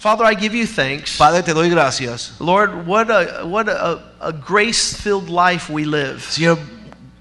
Father, I give you thanks. Padre, te doy gracias. Lord, what a what a, a grace-filled life we live. Señor,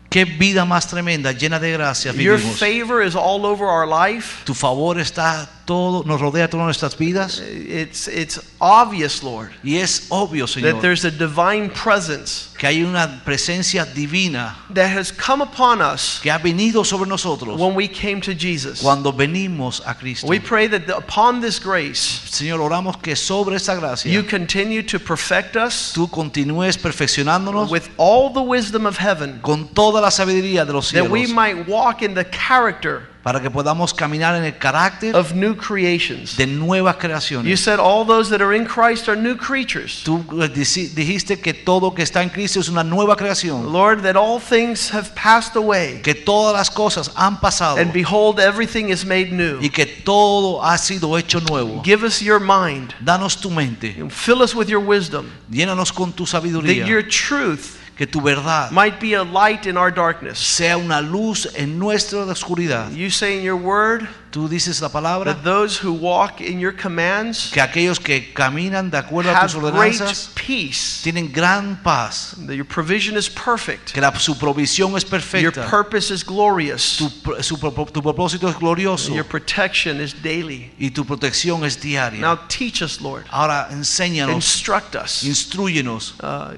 qué vida más tremenda, llena de gracia Your vivimos. favor is all over our life. Tu favor está todo, nos rodea todas nuestras vidas. It's it's obvious, Lord, Y es obvio, that Señor, there's a divine presence que hay una presencia divina that has come upon us que ha venido sobre nosotros when we came to Jesus. cuando venimos a Cristo. We pray that the- upon this grace, Señor, oramos que sobre esa gracia you continue to perfect us tú continúes perfeccionándonos with all the wisdom of heaven, con toda la sabiduría de los that we cielos might walk in the character para que podamos caminar en el carácter of new creations. de nuevas You creaciones. said all those that are in Christ are new creatures. Tú eh, dijiste que todo que está en Cristo es una nueva creación, Lord, that all things have passed away, que todas las cosas han pasado and behold, everything is made new. y que todo ha sido hecho nuevo. Give us your mind, Danos tu mente, and fill us with your wisdom, llénanos con tu that sabiduría, your truth que tu verdad might be a light in our darkness. sea una luz en nuestra oscuridad. You say in your word Tú dices la palabra that those who walk in your commands que aquellos que caminan de acuerdo a have tus great ordenanzas peace, tienen gran paz, that your provision is perfect, que la, su provisión es your perfecta, purpose is glorious, su tu propósito es glorioso your protection is daily. y tu protección es diaria. Now teach us, Lord. Ahora enséñanos, Instruct us. instruyenos, Uh,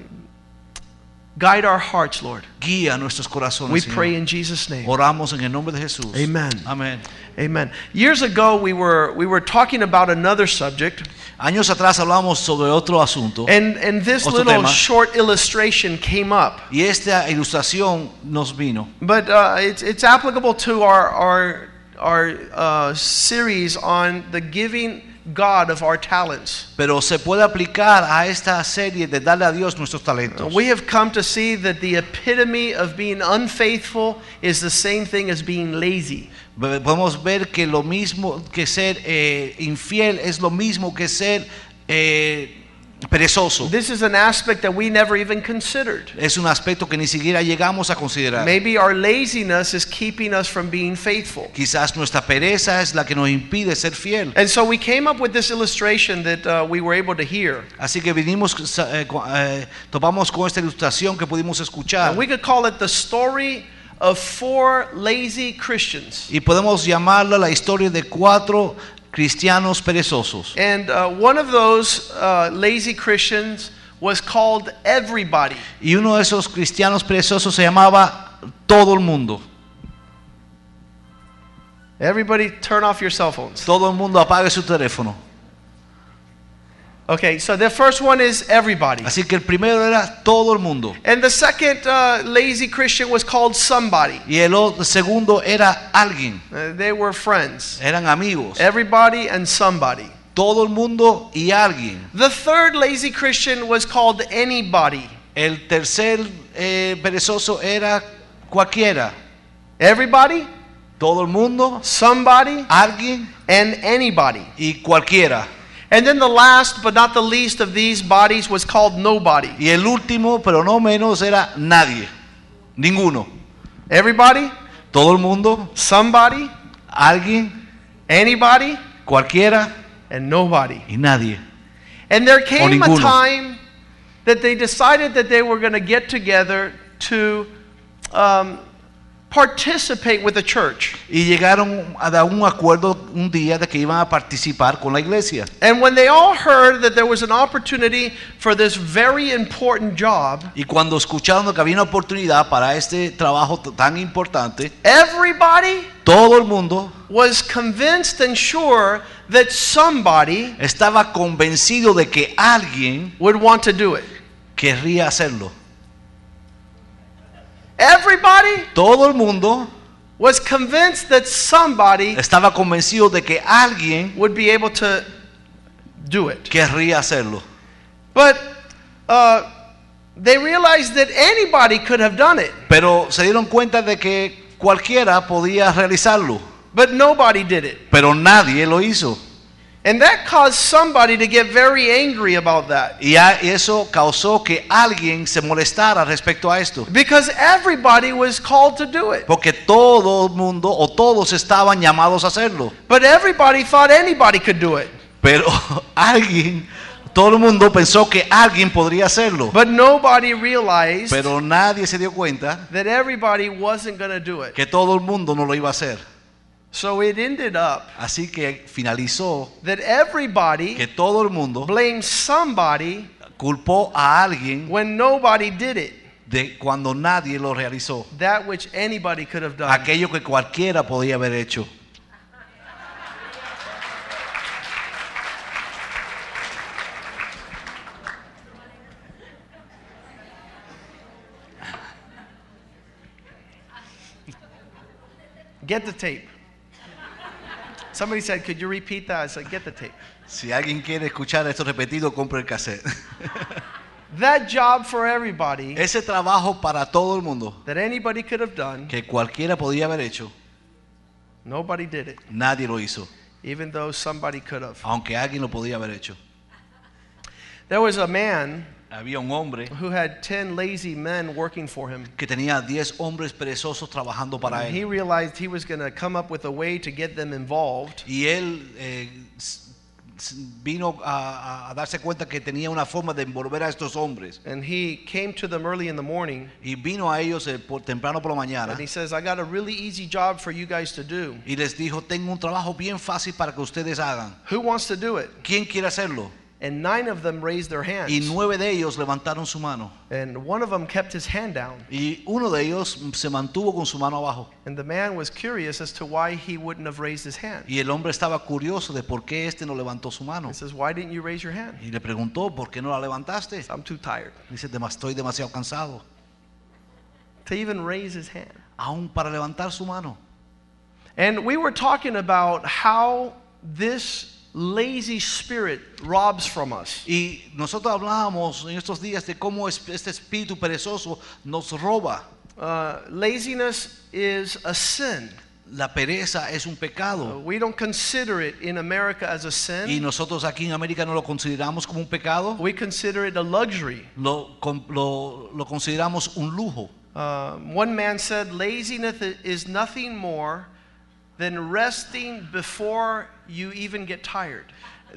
guide our hearts, Lord. guía nuestros corazones. We Señor. pray in Jesus' name. Oramos en el nombre de Jesús. Amen. Amén. Amen. Years ago, we were we were talking about another subject, Años atrás hablamos sobre otro asunto and and this little tema. short illustration came up. y esta ilustración nos vino. But uh, it's it's applicable to our our our uh, series on the giving God of our talents. Pero se puede aplicar a esta serie de darle a Dios nuestros talentos. We have come to see that the epitome of being unfaithful is the same thing as being lazy. Podemos ver que lo mismo que ser eh, infiel es lo mismo que ser eh, perezoso. This is an aspect that we never even considered. Es un aspecto que ni siquiera llegamos a considerar. Maybe our laziness is keeping us from being faithful. Quizás nuestra pereza es la que nos impide ser fiel. And so we came up with this illustration that uh, we were able to hear. Así que vinimos, eh, eh, topamos con esta ilustración que pudimos escuchar. And we could call it the story of four lazy Christians. Y podemos llamarla la historia de cuatro cristianos perezosos. And uh, one of those uh, lazy Christians was called Everybody. Y uno de esos cristianos perezosos se llamaba Todo el Mundo. Everybody, turn off your cell phones. Todo el mundo apague su teléfono. Okay, so the first one is Everybody. Así que el primero era Todo el Mundo. And the second uh, lazy Christian was called Somebody. Y el o- segundo era alguien. Uh, they were friends. Eran amigos. Everybody and somebody. Todo el mundo y alguien. The third lazy Christian was called Anybody. El tercer eh, perezoso era cualquiera. Everybody, Todo el mundo, somebody, alguien and anybody. y cualquiera. And then the last but not the least of these bodies was called Nobody. Y el último, pero no menos, era nadie. Ninguno. Everybody, Todo el mundo, somebody, alguien, anybody, cualquiera and nobody. y nadie. And there came a time that they decided that they were going to get together to um, participate with the church. Y llegaron a dar un acuerdo un día de que iban a participar con la iglesia. And when they all heard that there was an opportunity for this very important job, Y cuando escucharon que había una oportunidad para este trabajo tan importante, everybody todo el mundo was convinced and sure that somebody estaba convencido de que alguien would want to do it. querría hacerlo. Everybody Todo el mundo was convinced that somebody estaba convencido de que alguien would be able to do it. querría hacerlo. But uh, they realized that anybody could have done it, Pero se dieron cuenta de que cualquiera podía realizarlo, but nobody did it. pero nadie lo hizo. And that caused somebody to get very angry about that. Y eso causó que alguien se molestara respecto a esto. Because everybody was called to do it. Porque todo el mundo o todos estaban llamados a hacerlo. But everybody thought anybody could do it. Pero alguien, todo el mundo pensó que alguien podría hacerlo. But nobody realized Pero nadie se dio cuenta that everybody wasn't going to do it. que todo el mundo no lo iba a hacer. So it ended up Así que finalizó that everybody que todo el mundo blamed somebody culpó a alguien when nobody did it. de cuando nadie lo realizó. That which anybody could have done. Aquello que cualquiera podía haber hecho. Get the tape. Somebody said, Could you repeat that? I said, Get the tape. Si alguien quiere escuchar esto repetido, compre el cassette. That job for everybody Ese trabajo para todo el mundo that anybody could have done, que cualquiera podía haber hecho, nobody did it, nadie lo hizo, even though somebody could have. aunque alguien lo podía haber hecho. There was a man Había un hombre who had 10 lazy men working for him. que tenía 10 hombres perezosos trabajando para And he realized he was going to come up with a way to get them involved. Y él eh, vino a, a- a darse cuenta que tenía una forma de envolver a estos hombres. And he came to them early in the morning Y vino a ellos eh, por, temprano por la mañana and he says, I got a really easy job for you guys to do. y les dijo, tengo un trabajo bien fácil para que ustedes hagan. Who wants to do it? ¿Quién quiere hacerlo? And nine of them raised their hands. Y nueve de ellos levantaron su mano. And one of them kept his hand down. Y uno de ellos se mantuvo con su mano abajo. And the man was curious as to why he wouldn't have raised his hand. Y el hombre estaba curioso de por qué este no levantó su mano. He says, Why didn't you raise your hand? Y le preguntó, ¿por qué no la levantaste? I'm too tired Dice, estoy demasiado cansado. to even raise his hand. Aún para levantar su mano. And we were talking about how this lazy spirit robs from us. Y nosotros hablábamos en estos días de cómo es- este espíritu perezoso nos roba. Uh, laziness is a sin. La pereza es un Uh, pecado. we don't consider it in America as a Y sin. nosotros aquí en América no lo consideramos como un pecado. We consider it a luxury. Lo, lo, lo consideramos un lujo. Uh, one man said, Laziness is nothing more than resting before you even get tired.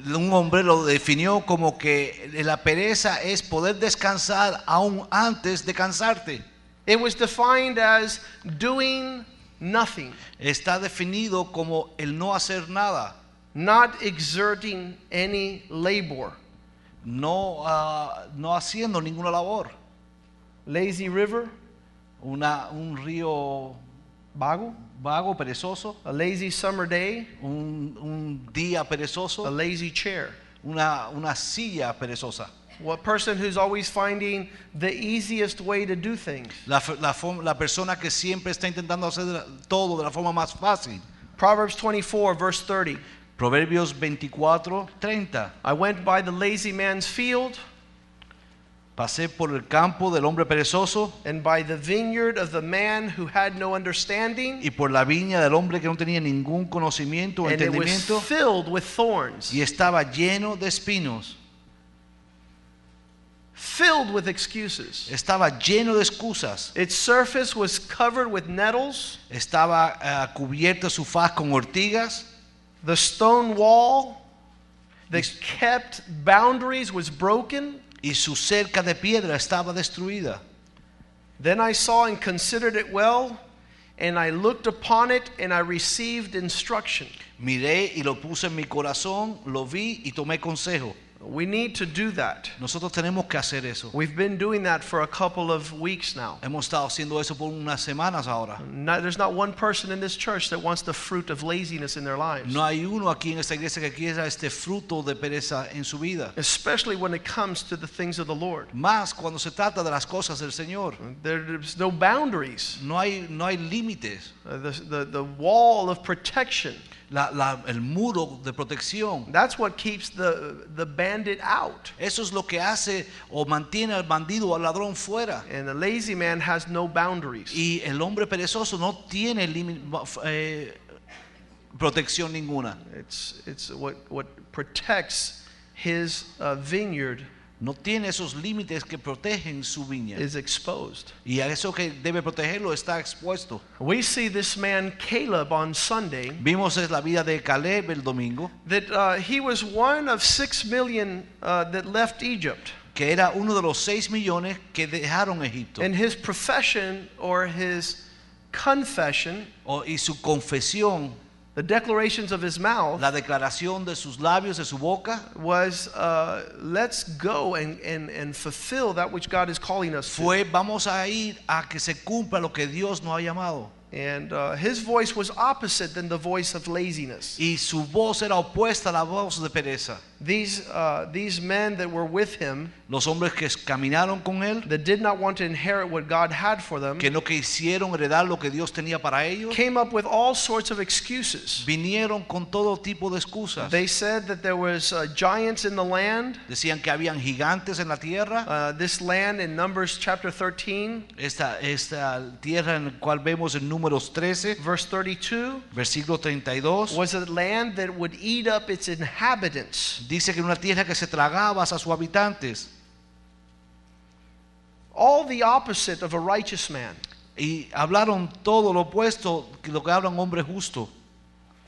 Un hombre lo definió como que la pereza es poder descansar aún antes de cansarte. It was defined as doing nothing, Está definido como el no hacer nada, not exerting any labor. no, ah, no haciendo ninguna labor. Lazy river, Una, un río vago, vago, perezoso, a lazy summer day, un, un día a perezoso, lazy chair. una, una silla perezosa. What person who's always finding the easiest way to do things. La, la la persona que siempre está intentando hacer todo de la forma más fácil. Proverbs 24, verse 30. Proverbios 24, 30. I went by the lazy man's field Pasé por el campo del hombre perezoso and by the vineyard of the man who had no understanding, y por la viña del hombre que no tenía ningún conocimiento o and it was entendimiento filled with thorns, y estaba lleno de espinos. filled with excuses. Estaba lleno de excusas. Its surface was covered with nettles. Estaba ah, cubierta su faz con ortigas. The stone wall that kept boundaries was broken. Y su cerca de piedra estaba destruida. Then I saw and considered it well, and I looked upon it, and I received instruction. Miré y lo puse en mi corazón, lo vi y tomé consejo. We need to do that. Nosotros tenemos que hacer eso. We've been doing that for a couple of weeks now. Hemos estado haciendo eso por unas semanas ahora. Not, there's not one person in this church that wants the fruit of laziness in their lives, No hay uno aquí en esta iglesia que quiera este fruto de pereza en su vida. especially when it comes to the things of the Lord. Más cuando se trata de las cosas del Señor. There's no boundaries. No hay, no hay límites. Uh, the, the, the wall of protection, La- la- el muro de protección. that's what keeps the, the bandit out. Eso es lo que hace o mantiene al bandido o al ladrón fuera. And the lazy man has no boundaries. Y el hombre perezoso no tiene eh, protección ninguna. It's, it's what, what protects his uh, vineyard no tiene esos límites que protegen su viña. is exposed. Y a eso que debe protegerlo está expuesto. We see this man Caleb on Sunday Vimos es la vida de Caleb el domingo, that uh, he was one of six million uh, that left Egypt. que era uno de los seis millones que dejaron Egipto. And his profession or his confession, O- y su confesión, the declarations of his mouth, la declaración de sus labios, de su boca, was uh, let's go and, and, and fulfill that which God is calling us to. fue vamos a ir a que se cumpla lo que Dios nos ha llamado. And uh, his voice was opposite than the voice of laziness. Y su voz era opuesta a la voz de pereza. These, uh, these men that were with him Los hombres que caminaron con él, that did not want to inherit what God had for them que no quisieron heredar lo que Dios tenía para ellos, came up with all sorts of excuses. vinieron con todo tipo de excusas. They said that there was uh, giants in the land. Decían que habían gigantes en la tierra. Uh, this land in Numbers chapter 13, Esta, esta tierra en cual vemos en números 13, verse 32, versículo 32, was a land that would eat up its inhabitants. dice que era una tierra que se tragaba a sus habitantes. All the opposite of a righteous man. Y hablaron todo lo opuesto que lo que habla un hombre justo.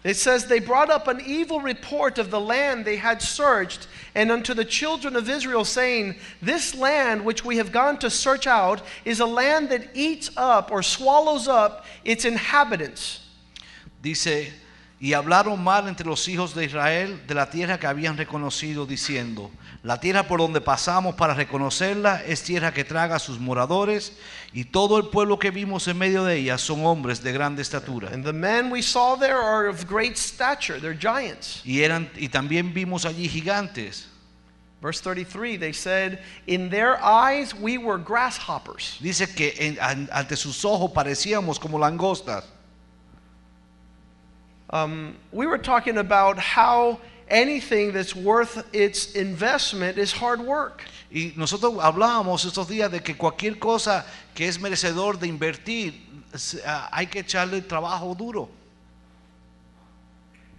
It says, They brought up an evil report of the land they had searched, and unto the children of Israel, saying, This land which we have gone to search out is a land that eats up or swallows up its inhabitants. Dice, y hablaron mal entre los hijos de Israel de la tierra que habían reconocido, diciendo, la tierra por donde pasamos para reconocerla es tierra que traga a sus moradores, y todo el pueblo que vimos en medio de ella son hombres de grande estatura. And the men we saw there are of great stature, they're giants. Y, eran, y también vimos allí gigantes. Verse 33, they said, In their eyes we were grasshoppers. Dice que en- an- ante sus ojos parecíamos como langostas. Um, we were talking about how anything that's worth its investment is hard work. Y nosotros hablábamos estos días de que cualquier cosa que es merecedor de invertir, hay que echarle trabajo duro.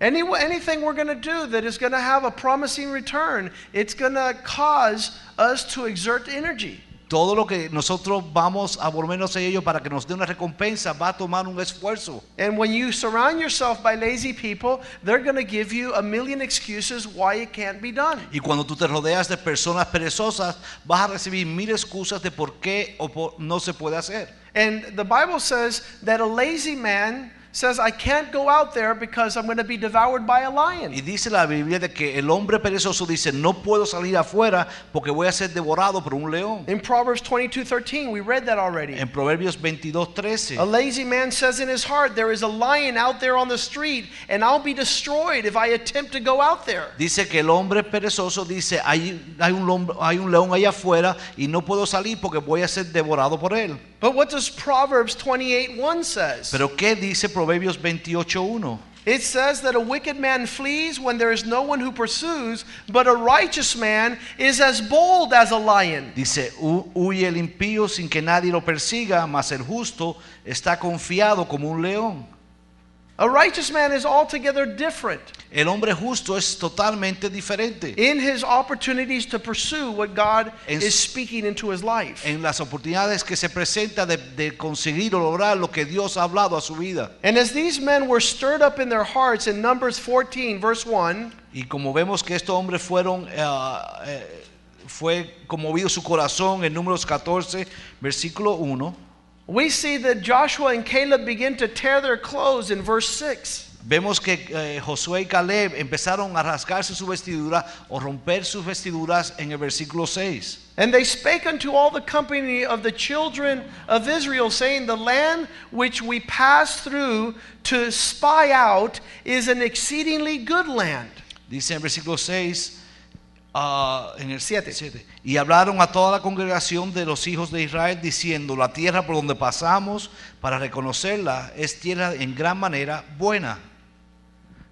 Any, anything we're going to do that is going to have a promising return, it's going to cause us to exert energy. Todo lo que nosotros vamos a volvernos a ello para que nos dé una recompensa va a tomar un esfuerzo. And when you surround yourself by lazy people, they're going to give you a million excuses why it can't be done. Y cuando tú te rodeas de personas perezosas, vas a recibir mil excusas de por qué o por- no se puede hacer. And the Bible says that a lazy man says, I can't go out there because I'm going to be devoured by a lion. dice la Biblia de que el hombre perezoso dice, no puedo salir afuera porque voy a ser devorado por un león. In Proverbs 22 13, we read that already. En Proverbios 22, A lazy man says in his heart, There is a lion out there on the street, and I'll be destroyed if I attempt to go out there. Dice que el hombre perezoso dice, hay, hay, un, hay un león allá afuera y no puedo salir porque voy a ser devorado por él. But what does Proverbs 28 1 says? Pero ¿qué dice Proverbios 28.1? It says that a wicked man flees when there is no one who pursues, but a righteous man is as bold as a lion. Dice, "Hu- huye el impío sin que nadie lo persiga, mas el justo está confiado como un león. A righteous man is altogether different El hombre justo es totalmente diferente in his opportunities to pursue what God En- is speaking into his life. en las oportunidades que se presenta de, de conseguir o lograr lo que Dios ha hablado a su vida. And as these men were stirred up in their hearts in Numbers 14, verse 1, Y como vemos que estos hombres fueron, eh, fue conmovido su corazón en números 14, versículo 1, we see that Joshua and Caleb begin to tear their clothes in verse 6. vemos que eh, Josué y Caleb empezaron a rasgarse su vestidura o romper sus vestiduras en el versículo 6. And they spake unto all the company of the children of Israel, saying, The land which we pass through to spy out is an exceedingly good land. Dice en versículo 6, ah, en el Siete. 7, y hablaron a toda la congregación de los hijos de Israel diciendo, la tierra por donde pasamos para reconocerla es tierra en gran manera buena.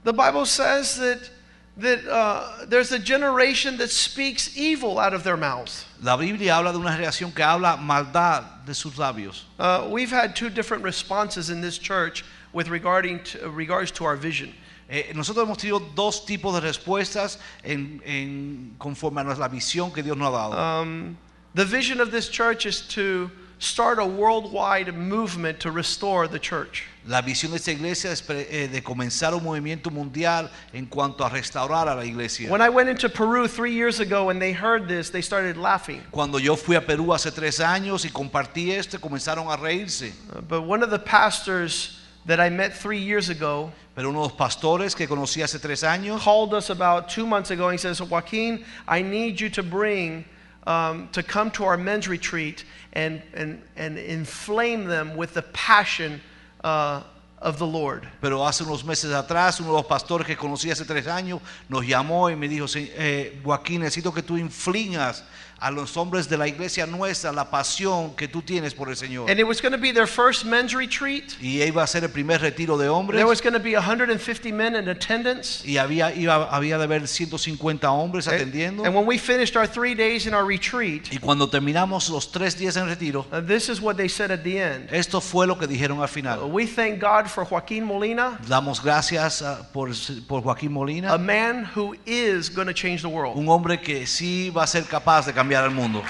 The Bible says that, that uh, there's a generation that speaks evil out of their mouths. La Biblia habla de una generación que habla maldad de sus labios. Uh, we've had two different responses in this church with regarding to, regards to our vision. Eh, nosotros hemos tenido dos tipos de respuestas en, en- conforme a nuestra visión que Dios nos ha dado. Um, the vision of this church is to start a worldwide movement to restore the church. La visión de esta iglesia es eh, de comenzar un movimiento mundial en cuanto a restaurar a la iglesia. When I went into Peru three years ago and they heard this, they started laughing. Cuando yo fui a Perú hace tres años y compartí esto, comenzaron a reírse. Uh, but one of the pastors that I met three years ago Pero uno de los pastores que conocí hace tres años called us about two months ago. He says, Joaquin, I need you to bring, um, to come to our men's retreat and, and, and inflame them with the passion uh, of the Lord. Pero hace unos meses atrás, uno de los pastores que conocí hace tres años nos llamó y me dijo, "Sí, eh, Joaquín, necesito que tú inflingas a los hombres de la iglesia nuestra la pasión que tú tienes por el Señor. And it was going to be their first men's retreat. Y iba a ser el primer retiro de hombres. There was going to be 150 men in attendance. Y había, iba, había de haber 150 hombres atendiendo. And when we finished our three days in our retreat, Y cuando terminamos los tres días en retiro, uh, this is what they said at the end. esto fue lo que dijeron al Uh, final. we thank God for Joaquin Molina, Damos gracias ah, por, por Joaquín a Molina, man who is going to change the world. un hombre que sí va a ser capaz de cambiar el mundo.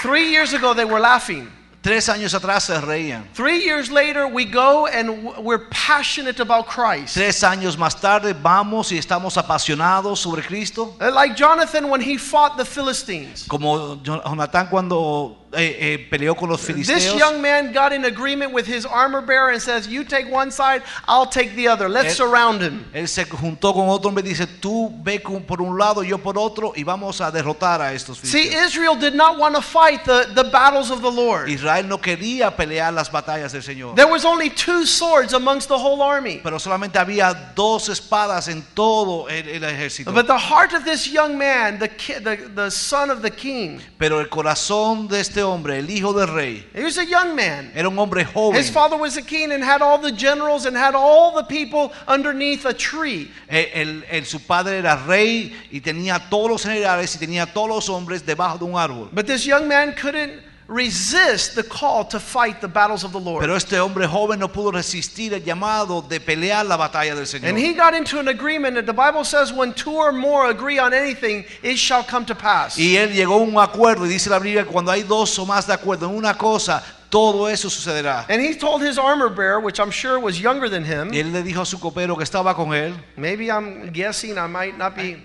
Three years ago, they were laughing. Tres años atrás se reían. Three years later, we go and we're passionate about Christ. Tres años más tarde vamos y estamos apasionados sobre Cristo. Like Jonathan when he fought the Philistines. Como Jonatán cuando eh, eh, peleó con los This young man got in agreement with his armor bearer and says, You take one side, I'll take the other. Let's Eh, surround him. Él se juntó con otro hombre y dice, tú ve por un lado, yo por otro, y vamos a derrotar a estos See, filisteos. Israel did not want to fight the, the battles of the Lord. Israel no quería pelear las batallas del Señor. There was only two swords amongst the whole army. Pero solamente había dos espadas en todo el, el ejército. But the heart of this young man, the, the, the son of the king, Pero el corazón de este hombre, el hijo del rey, he was a young man. era un hombre joven. His father was a king and had all the generals and had all the people underneath a tree. Eh, el- el- su padre era rey y tenía todos los generales y tenía todos los hombres debajo de un árbol. But this young man couldn't resist the call to fight the battles of the Lord. Pero este hombre joven no pudo resistir el llamado de pelear la batalla del Señor. And he got into an agreement that the Bible says when two or more agree on anything, it shall come to pass. Y él llegó a un acuerdo y dice la Biblia que cuando hay dos o más de acuerdo en una cosa, todo eso sucederá. And he told his armor bearer, which I'm sure was younger than him, Y él le dijo a su copero que estaba con él, maybe I'm guessing, I might not be,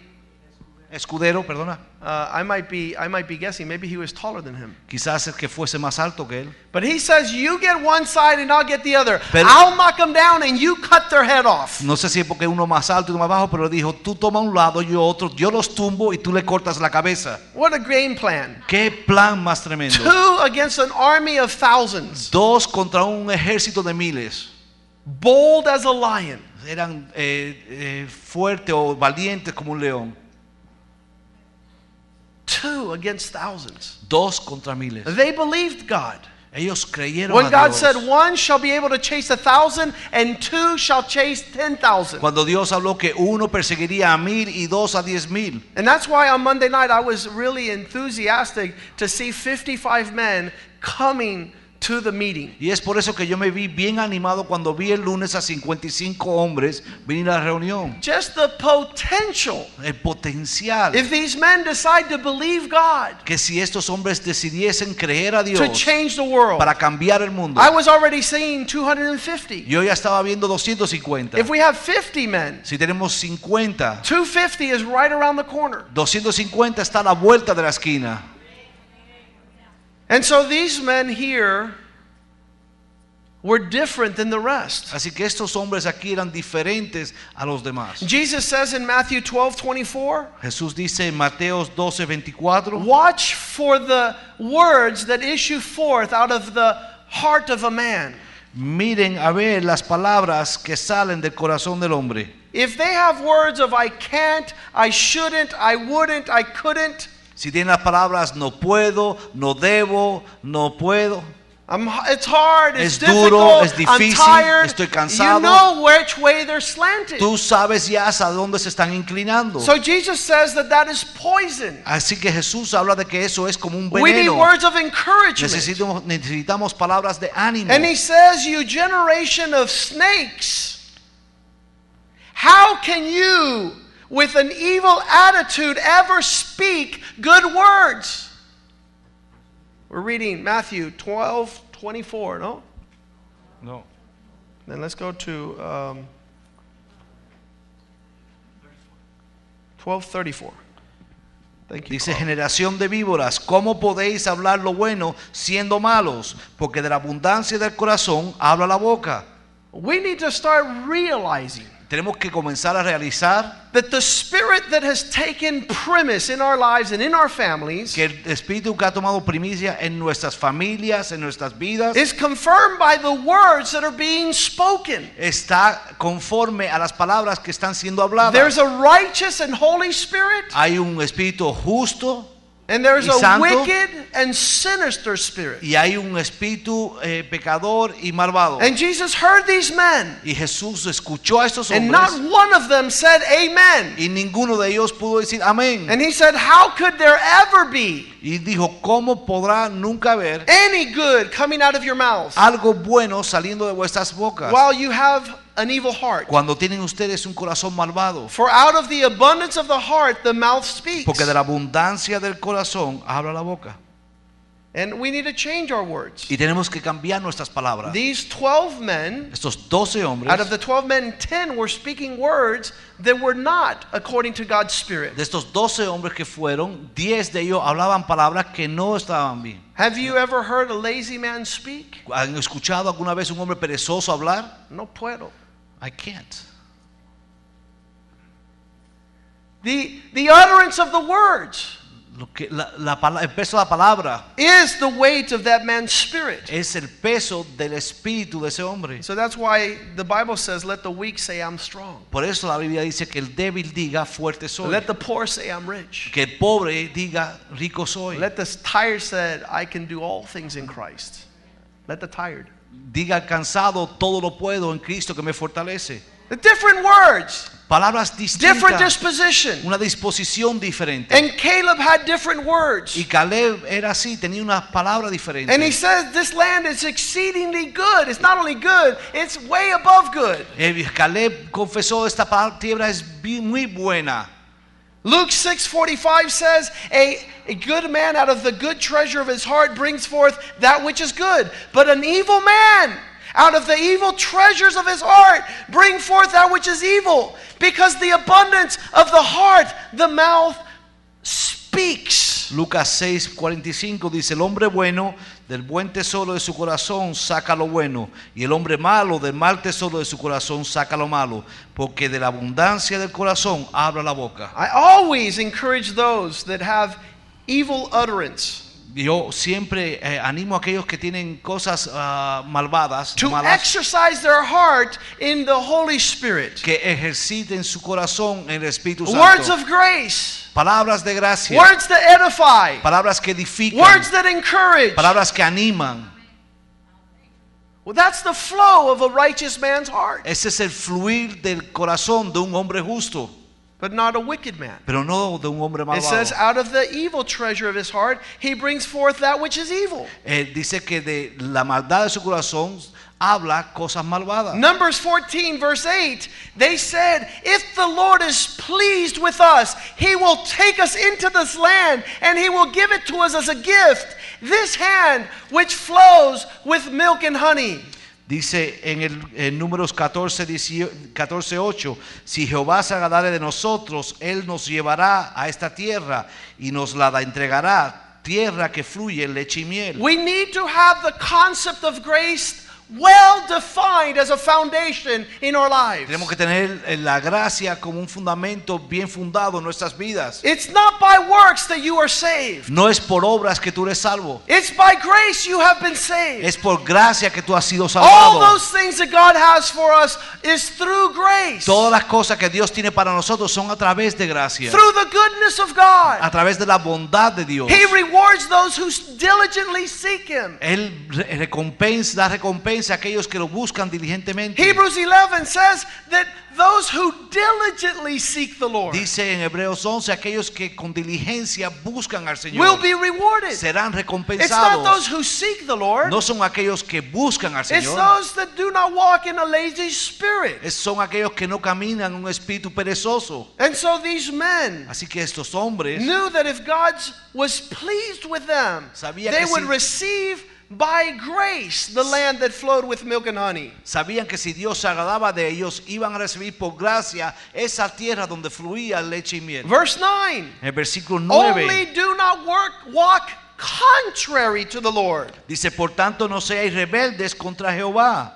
escudero, perdona, uh, I might be, I might be guessing, maybe he was taller than him. quizás el que fuese más alto que él. But he says, you get one side and I'll get the other. Pero- I'll knock them down and you cut their head off. No sé si es porque uno más alto y uno más bajo, pero dijo, tú toma un lado, yo otro, yo los tumbo y tú le cortas la cabeza. What a game plan. Qué plan más tremendo. Two against an army of thousands, Dos contra un ejército de miles. bold as a lion. Eran eh, eh, fuertes o valientes como un león. Two against thousands. Dos contra miles. They believed God. Ellos creyeron When God said one shall be able to chase a thousand and two shall chase ten thousand. Cuando Dios habló que uno perseguiría a mil y dos a diez mil. And that's why on Monday night I was really enthusiastic to see 55 men coming to the meeting. Y es por eso que yo me vi bien animado cuando vi el lunes a 55 hombres venir a la reunión. Just the potential. El potencial. If these men decide to believe God que si estos hombres decidiesen creer a to Dios change the world, para cambiar el mundo. I was already seeing 250. Yo ya estaba viendo 250. If we have 50 men, Si tenemos 50, 250 is right around the corner. 250 está a la vuelta de la esquina. And so these men here were different than the rest. Así que estos hombres aquí eran diferentes a los demás. Jesus says in Matthew 12 24, Jesús dice en Mateos 12, 24, Watch for the words that issue forth out of the heart of a man. miren a ver las palabras que salen del corazón del hombre. If they have words of I can't, I shouldn't, I wouldn't, I couldn't, Si tienen las palabras no puedo, no debo, no puedo, I'm, it's hard, it's Es duro, difficult, es difícil, I'm tired. estoy You cansado. know which way they're slanted. Tú sabes ya hacia dónde se están inclinando. So Jesus says that that is poison. Así que Jesús habla de que eso es como un We need veneno. words of encouragement. Necesitamos, necesitamos palabras de ánimo. And he says, You generation of snakes, how can you, with an evil attitude, ever speak good words? We're reading Matthew 12 24, no? No. Then let's go to um, 12 34. Thank you. Dice generación de víboras, ¿cómo podéis hablar lo bueno siendo malos? Porque de la abundancia del corazón habla la boca. We need to start realizing Tenemos que comenzar a realizar that the spirit that has taken premise in our lives and in our families que el espíritu que ha tomado primicia en nuestras familias, en nuestras vidas, is confirmed by the words that are being spoken. está conforme a las palabras que están siendo habladas. There's a righteous and holy spirit, Hay un espíritu justo and there's Y a santo. wicked and sinister spirit. y hay un espíritu eh, pecador y malvado. And Jesus heard these men, Y Jesús escuchó a estos hombres. and not one of them said, Amen. y ninguno de ellos pudo decir amén. And he said, How could there ever be Y dijo, ¿cómo podrá nunca haber any good coming out of your mouth algo bueno saliendo de vuestras bocas while you have an evil heart? cuando tienen ustedes un corazón malvado? For out of the abundance of the heart, the mouth speaks. Porque de la abundancia del corazón habla la boca. And we need to change our words. Y tenemos que cambiar nuestras palabras. These 12 men, Estos 12 hombres, out of the 12 men, 10 were speaking words that were not according to God's Spirit. de estos 12 hombres que fueron, 10 de ellos hablaban palabras que no estaban bien. Have you ever heard a lazy man speak? ¿Han escuchado alguna vez un hombre perezoso hablar? No puedo. I can't. The, the utterance of the words que, la, la el peso de la palabra is the weight of that man's spirit. es el peso del espíritu de ese hombre. So that's why the Bible says, let the weak say, I'm strong. Por eso la Biblia dice que el débil diga fuerte soy. Let the poor say, I'm rich. Que el pobre diga rico soy. Let the tired say, I can do all things in Christ. Let the tired. Diga cansado todo lo puedo en Cristo que me fortalece. The different words, Palabras different distintas. disposition. Una disposición diferente. And Caleb had different words. Y Caleb era así, tenía una palabra diferente. And he says, This land is exceedingly good. It's not only good, it's way above good. Eh, Caleb confesó esta tierra es muy buena. Luke 6:45 says, a, a good man out of the good treasure of his heart brings forth that which is good, but an evil man out of the evil treasures of his heart bring forth that which is evil, because the abundance of the heart the mouth speaks. Lucas 6:45 dice, el hombre bueno del buen tesoro de su corazón saca lo bueno, y el hombre malo del mal tesoro de su corazón saca lo malo, porque de la abundancia del corazón habla la boca. I always encourage those that have evil utterance Yo siempre eh, animo a aquellos que tienen cosas ah, malvadas, to malas, exercise their heart in the Holy Spirit. que ejerciten su corazón en el Espíritu Words Santo. of grace, Palabras de gracia, words that edify, palabras que edifican, words that encourage. palabras que animan. Well, that's the flow of a righteous man's heart, Ese es el fluir del corazón de un hombre justo, but not a wicked man. pero no de un hombre malvado. It says, out of the evil treasure of his heart, he brings forth that which is evil. Eh, dice que de la maldad de su corazón habla cosas malvadas. Numbers 14, verse 8, they said, If the Lord is pleased with us, he will take us into this land and he will give it to us as a gift. This hand which flows with milk and honey. Dice en el en números 14, 14, 8, si Jehová se agradare de nosotros, Él nos llevará a esta tierra y nos la entregará, tierra que fluye leche y miel. We need to have the concept of grace well defined as a foundation in our lives. Tenemos que tener eh, la gracia como un fundamento bien fundado en nuestras vidas. It's not by works that you are saved. No es por obras que tú eres salvo. It's by grace you have been saved. Es por gracia que tú has sido All salvado. those things that God has for us is through grace. Todas las cosas que Dios tiene para nosotros son a través de gracia. Through the goodness of God. A través de la bondad de Dios. He rewards those who diligently seek Him. Él re- recompensa, da recompensa a aquellos que lo buscan diligentemente. Hebrews 11 says that those who diligently seek the Lord Dice en Hebreos 11, aquellos que con diligencia buscan al will be rewarded. serán It's not those who seek the Lord, No son aquellos que buscan al it's those that do not walk in a lazy spirit. Es- Son aquellos que no caminan en un espíritu perezoso. And so these men Así que estos hombres knew that if God was pleased with them, they would si- receive by grace the land that flowed with milk and honey. sabían que si Dios se agradaba de ellos, iban a recibir por gracia esa tierra donde fluía leche y miel. Verse 9 En el versículo Only 9 do not work, walk contrary to the Lord. dice, por tanto no seáis rebeldes contra Jehová.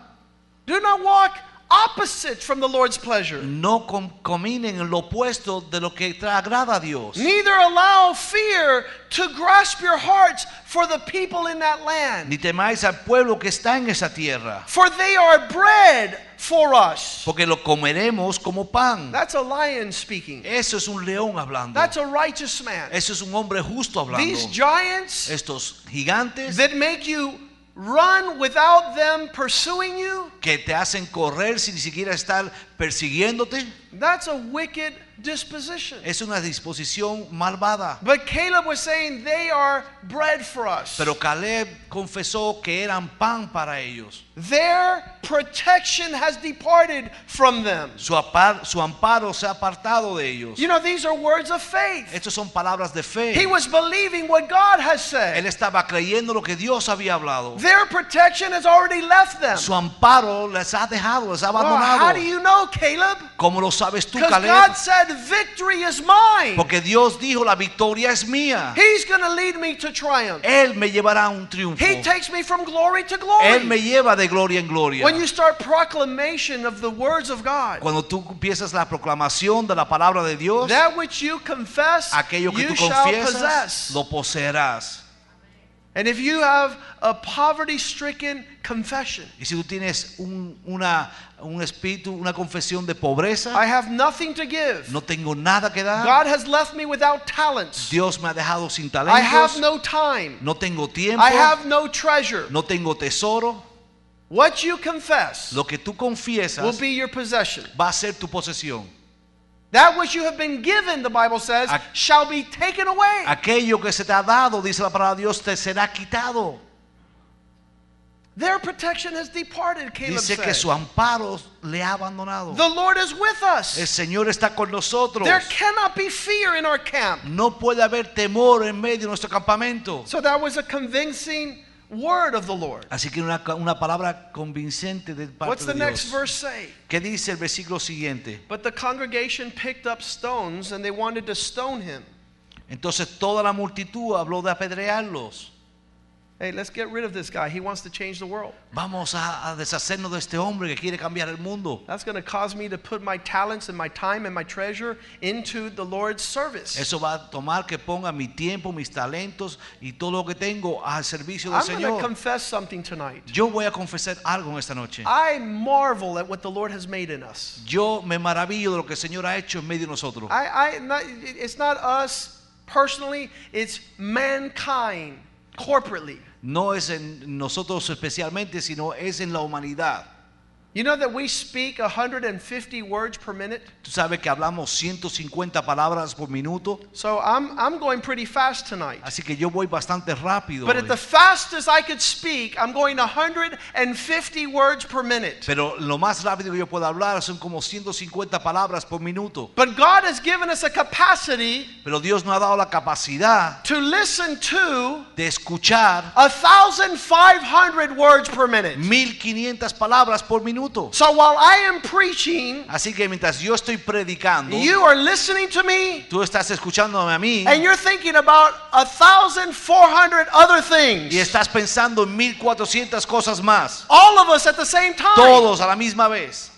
Do not walk opposite from the Lord's pleasure. No caminen en lo opuesto de lo que agrada a Dios. Neither allow fear to grasp your hearts for the people in that land. Ni temáis al pueblo que está en esa tierra, For they are bread for us. porque lo comeremos como pan. That's a lion speaking. Eso es un león hablando. That's a righteous man. Eso es un hombre justo hablando. These giants Estos gigantes that make you run without them pursuing you, que te hacen correr sin ni siquiera estar persiguiéndote, that's a wicked disposition. es una disposición malvada. But Caleb was saying they are bread for us. Pero Caleb confesó que eran pan para ellos. Their protection has departed from them. Su, apar- su amparo se ha apartado de ellos. You know, these are words of faith. Estas son palabras de fe. He was believing what God has Él said. estaba creyendo lo que Dios había hablado. Their protection has already left them. Su amparo les ha dejado, les ha Well, how do you know, Caleb? ¿Cómo lo sabes tú, Because Caleb? God said, Victory is mine. Porque Dios dijo, la victoria es mía. He's going to lead me to triumph. Él me llevará a un triunfo. He takes me from glory to Él me glory. lleva de gloria en gloria. When you start proclamation of the words of God, Cuando tú empiezas la proclamación de la palabra de Dios, that which you confess, aquello que you tú confiesas, lo poseerás. And if you have a poverty stricken confession, Y si tú tienes un, una, un espíritu, una confesión de pobreza, I have nothing to give. no tengo nada que dar, God has left me without talents. Dios me ha dejado sin I have talentos, no time. no tengo tiempo, I have no treasure. no tengo tesoro. What you confess Lo que tú will be your possession. va a ser tu posesión. That which you have been given, the Bible says, Ac- shall be taken away. Aquello que se te ha dado, dice la palabra de Dios, te será quitado. Their protection has departed, Caleb Dice que said. su amparo le ha abandonado. The Lord is with El us. Señor está con nosotros. There cannot be fear in our camp. No puede haber temor en medio de nuestro campamento. So that was a convincing word of the Lord. Así que una, una palabra convincente de parte What's the de next Dios. verse say? ¿Qué dice el versículo siguiente? But the congregation picked up stones and they wanted to stone him. Entonces toda la multitud habló de apedrearlos. Hey, let's get rid of this guy. He wants to change the world. Vamos a, a deshacernos de este hombre que quiere cambiar el mundo. That's going to cause me to put my talents and my time and my treasure into the Lord's service. Eso va a tomar que ponga mi tiempo, mis talentos y todo lo que tengo al servicio del I'm going to Señor. confess something tonight. Yo voy a confesar algo en esta noche. I marvel at what the Lord has made in us. Yo me maravillo de lo que el Señor ha hecho en medio de nosotros. I, I, not, it's not us personally, it's mankind corporately. No es en nosotros especialmente, sino es en la humanidad. You know that we speak 150 words per minute? Tú sabes que hablamos 150 palabras por minuto, So I'm, I'm going pretty fast tonight. así que yo voy bastante rápido. But at the fastest I could speak, I'm going 150 words per minute. Pero lo más rápido que yo puedo hablar son como 150 palabras por minuto. But God has given us a capacity Pero Dios nos ha dado la capacidad to listen to de escuchar 1,500 words per minute. 1500 palabras por minuto. Minuto. So while I am preaching, Así que mientras yo estoy predicando, you are listening to me tú estás escuchándome a mí and you're thinking about a thousand four hundred other things. y estás pensando en 1400 cosas más. All of us at the same time. Todos a la misma vez.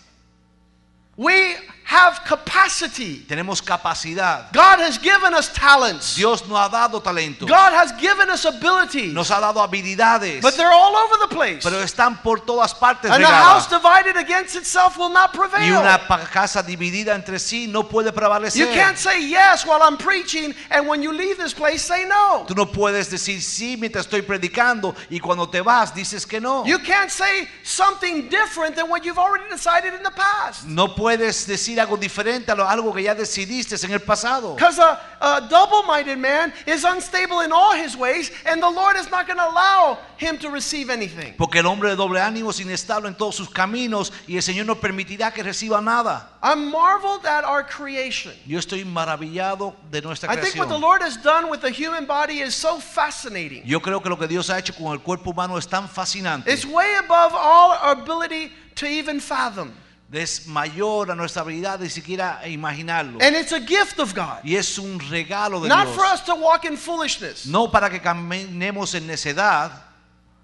We have capacity. Tenemos capacidad. God has given us talents. Dios nos ha dado talento. God has given us abilities. Nos ha dado habilidades. But they're all over the place. Pero están por todas partes And a house divided against itself will not prevail. Y una casa dividida entre sí no puede prevalecer. You can't say yes while I'm preaching and when you leave this place say no. Tú no puedes decir sí mientras estoy predicando y cuando te vas dices que no. You can't say something different than what you've already decided in the past. No puedes decir algo diferente a lo- algo que ya decidiste en el pasado. Because a, a double minded man is unstable in all his ways, and the Lord is not going to allow him to receive anything. Porque el hombre de doble ánimo es inestable en todos sus caminos y el Señor no permitirá que reciba nada. I'm marveled at our creation. Yo estoy maravillado de nuestra I think what the creación. Lord has done with the human body is so fascinating. Yo creo que lo que Dios ha hecho con el cuerpo humano es tan fascinante. It's way above all our ability to even fathom. Es mayor a nuestra habilidad de siquiera imaginarlo. And it's a gift of God. Y es un regalo de Not Dios. for us to walk in foolishness. No para que caminemos en necedad.